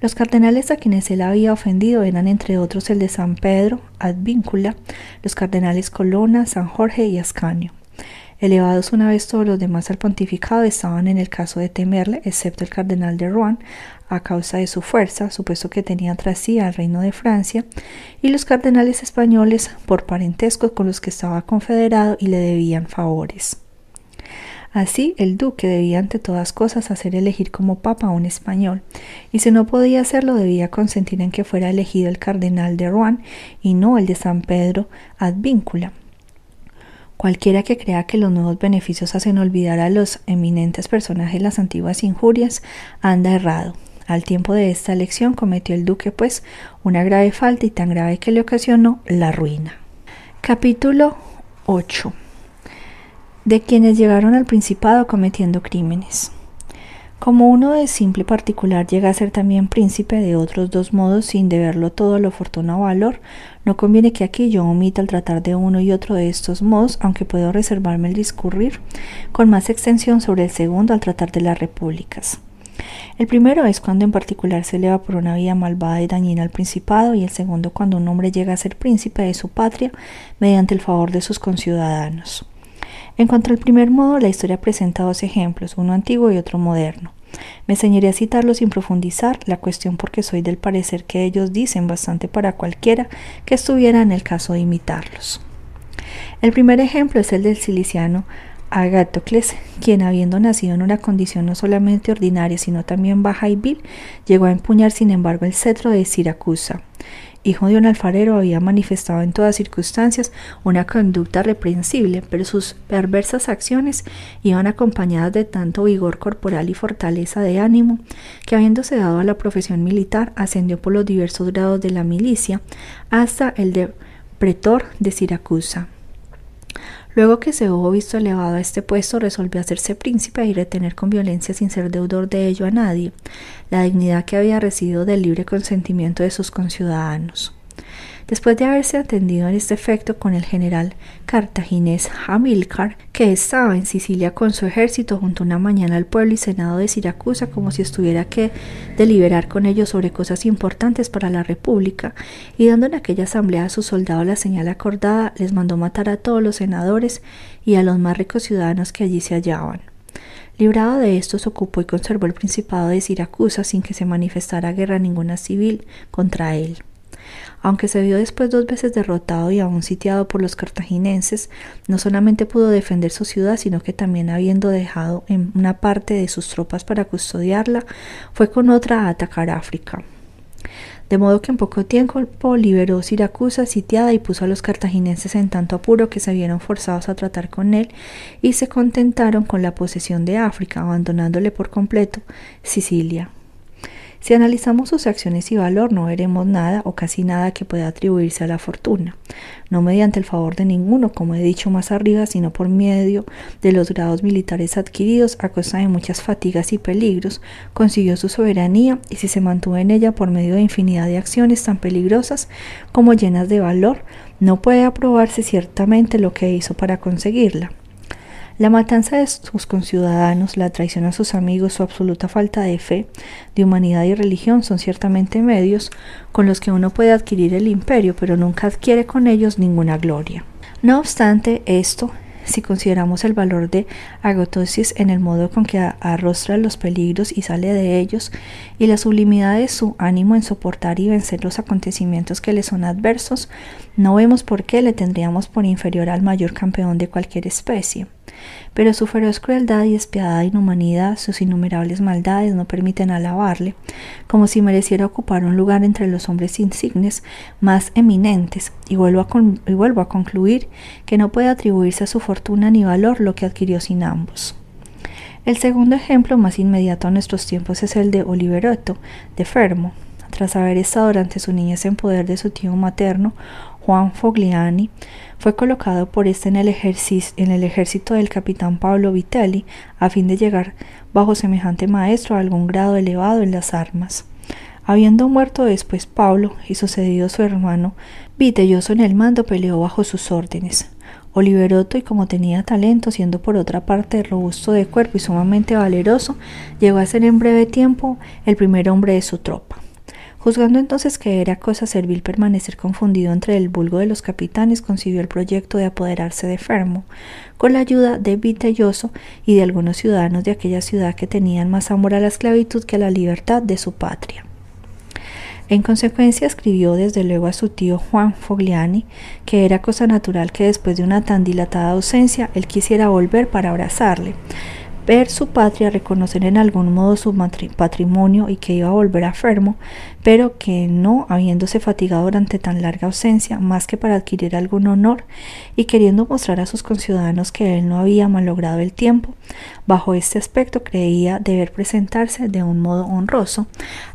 Los cardenales a quienes él había ofendido eran entre otros el de San Pedro, Advíncula, los cardenales Colonna, San Jorge y Ascanio. Elevados una vez todos los demás al pontificado estaban en el caso de temerle, excepto el cardenal de Rouen, a causa de su fuerza, supuesto que tenía tras sí al reino de Francia, y los cardenales españoles por parentesco con los que estaba confederado y le debían favores. Así, el duque debía ante todas cosas hacer elegir como papa a un español, y si no podía hacerlo debía consentir en que fuera elegido el cardenal de Rouen y no el de San Pedro Advíncula. Cualquiera que crea que los nuevos beneficios hacen olvidar a los eminentes personajes las antiguas injurias anda errado. Al tiempo de esta elección cometió el duque, pues, una grave falta y tan grave que le ocasionó la ruina. Capítulo 8 de quienes llegaron al Principado cometiendo crímenes. Como uno de simple particular llega a ser también príncipe de otros dos modos sin deberlo todo a la fortuna o valor, no conviene que aquí yo omita el tratar de uno y otro de estos modos, aunque puedo reservarme el discurrir con más extensión sobre el segundo al tratar de las repúblicas. El primero es cuando en particular se eleva por una vía malvada y dañina al principado y el segundo cuando un hombre llega a ser príncipe de su patria mediante el favor de sus conciudadanos. En cuanto al primer modo, la historia presenta dos ejemplos, uno antiguo y otro moderno. Me enseñaré a citarlos sin profundizar la cuestión porque soy del parecer que ellos dicen bastante para cualquiera que estuviera en el caso de imitarlos. El primer ejemplo es el del ciliciano Agatocles, quien habiendo nacido en una condición no solamente ordinaria, sino también baja y vil, llegó a empuñar sin embargo el cetro de Siracusa hijo de un alfarero, había manifestado en todas circunstancias una conducta reprensible, pero sus perversas acciones iban acompañadas de tanto vigor corporal y fortaleza de ánimo, que habiéndose dado a la profesión militar, ascendió por los diversos grados de la milicia hasta el de pretor de Siracusa. Luego que se hubo visto elevado a este puesto, resolvió hacerse príncipe y retener con violencia sin ser deudor de ello a nadie la dignidad que había recibido del libre consentimiento de sus conciudadanos. Después de haberse atendido en este efecto con el general cartaginés Hamilcar, que estaba en Sicilia con su ejército, junto una mañana al pueblo y senado de Siracusa como si estuviera que deliberar con ellos sobre cosas importantes para la república, y dando en aquella asamblea a sus soldados la señal acordada, les mandó matar a todos los senadores y a los más ricos ciudadanos que allí se hallaban. Librado de esto, se ocupó y conservó el principado de Siracusa sin que se manifestara guerra ninguna civil contra él. Aunque se vio después dos veces derrotado y aún sitiado por los cartaginenses, no solamente pudo defender su ciudad, sino que también habiendo dejado en una parte de sus tropas para custodiarla, fue con otra a atacar África. De modo que en poco tiempo liberó Siracusa sitiada y puso a los cartaginenses en tanto apuro que se vieron forzados a tratar con él y se contentaron con la posesión de África, abandonándole por completo Sicilia. Si analizamos sus acciones y valor, no veremos nada o casi nada que pueda atribuirse a la fortuna, no mediante el favor de ninguno, como he dicho más arriba, sino por medio de los grados militares adquiridos a costa de muchas fatigas y peligros, consiguió su soberanía y si se mantuvo en ella por medio de infinidad de acciones tan peligrosas como llenas de valor, no puede aprobarse ciertamente lo que hizo para conseguirla. La matanza de sus conciudadanos, la traición a sus amigos, su absoluta falta de fe, de humanidad y religión son ciertamente medios con los que uno puede adquirir el imperio, pero nunca adquiere con ellos ninguna gloria. No obstante esto, si consideramos el valor de Agotosis en el modo con que arrostra los peligros y sale de ellos, y la sublimidad de su ánimo en soportar y vencer los acontecimientos que le son adversos, no vemos por qué le tendríamos por inferior al mayor campeón de cualquier especie. Pero su feroz crueldad y despiadada inhumanidad, sus innumerables maldades no permiten alabarle, como si mereciera ocupar un lugar entre los hombres insignes más eminentes, y vuelvo a, y vuelvo a concluir que no puede atribuirse a su fortuna ni valor lo que adquirió sin ambos. El segundo ejemplo más inmediato a nuestros tiempos es el de Oliverotto, de Fermo. Tras haber estado durante su niñez en poder de su tío materno, Juan Fogliani, fue colocado por este en el, ejército del capitán Pablo Vitelli a fin de llegar bajo semejante maestro a algún grado elevado en las armas. Habiendo muerto después Pablo y sucedido su hermano, Vitelloso en el mando peleó bajo sus órdenes. Oliverotto, y como tenía talento, siendo por otra parte robusto de cuerpo y sumamente valeroso, llegó a ser en breve tiempo el primer hombre de su tropa. Juzgando entonces que era cosa servil permanecer confundido entre el vulgo de los capitanes, concibió el proyecto de apoderarse de Fermo, con la ayuda de Vitelloso y de algunos ciudadanos de aquella ciudad que tenían más amor a la esclavitud que a la libertad de su patria. En consecuencia escribió desde luego a su tío Juan Fogliani que era cosa natural que después de una tan dilatada ausencia él quisiera volver para abrazarle, ver su patria, reconocer en algún modo su patrimonio y que iba a volver a Fermo, pero que no, habiéndose fatigado durante tan larga ausencia, más que para adquirir algún honor y queriendo mostrar a sus conciudadanos que él no había malogrado el tiempo, bajo este aspecto creía deber presentarse de un modo honroso,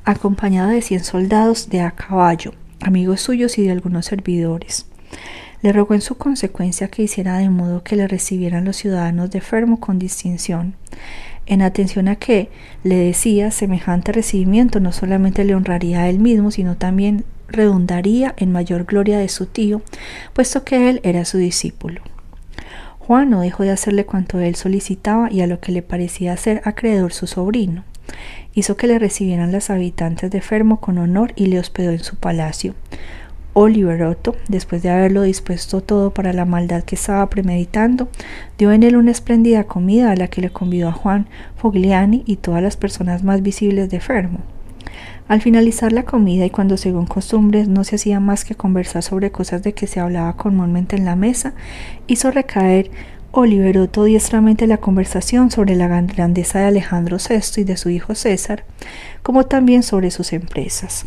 acompañado de cien soldados de a caballo, amigos suyos y de algunos servidores. Le rogó en su consecuencia que hiciera de modo que le recibieran los ciudadanos de Fermo con distinción, en atención a que, le decía, semejante recibimiento no solamente le honraría a él mismo, sino también redundaría en mayor gloria de su tío, puesto que él era su discípulo. Juan no dejó de hacerle cuanto él solicitaba y a lo que le parecía ser acreedor su sobrino. Hizo que le recibieran las habitantes de Fermo con honor y le hospedó en su palacio. Oliver Otto, después de haberlo dispuesto todo para la maldad que estaba premeditando, dio en él una espléndida comida a la que le convidó a Juan Fogliani y todas las personas más visibles de Fermo. Al finalizar la comida y cuando según costumbres no se hacía más que conversar sobre cosas de que se hablaba comúnmente en la mesa, hizo recaer Oliverotto diestramente la conversación sobre la grandeza de Alejandro VI y de su hijo César, como también sobre sus empresas.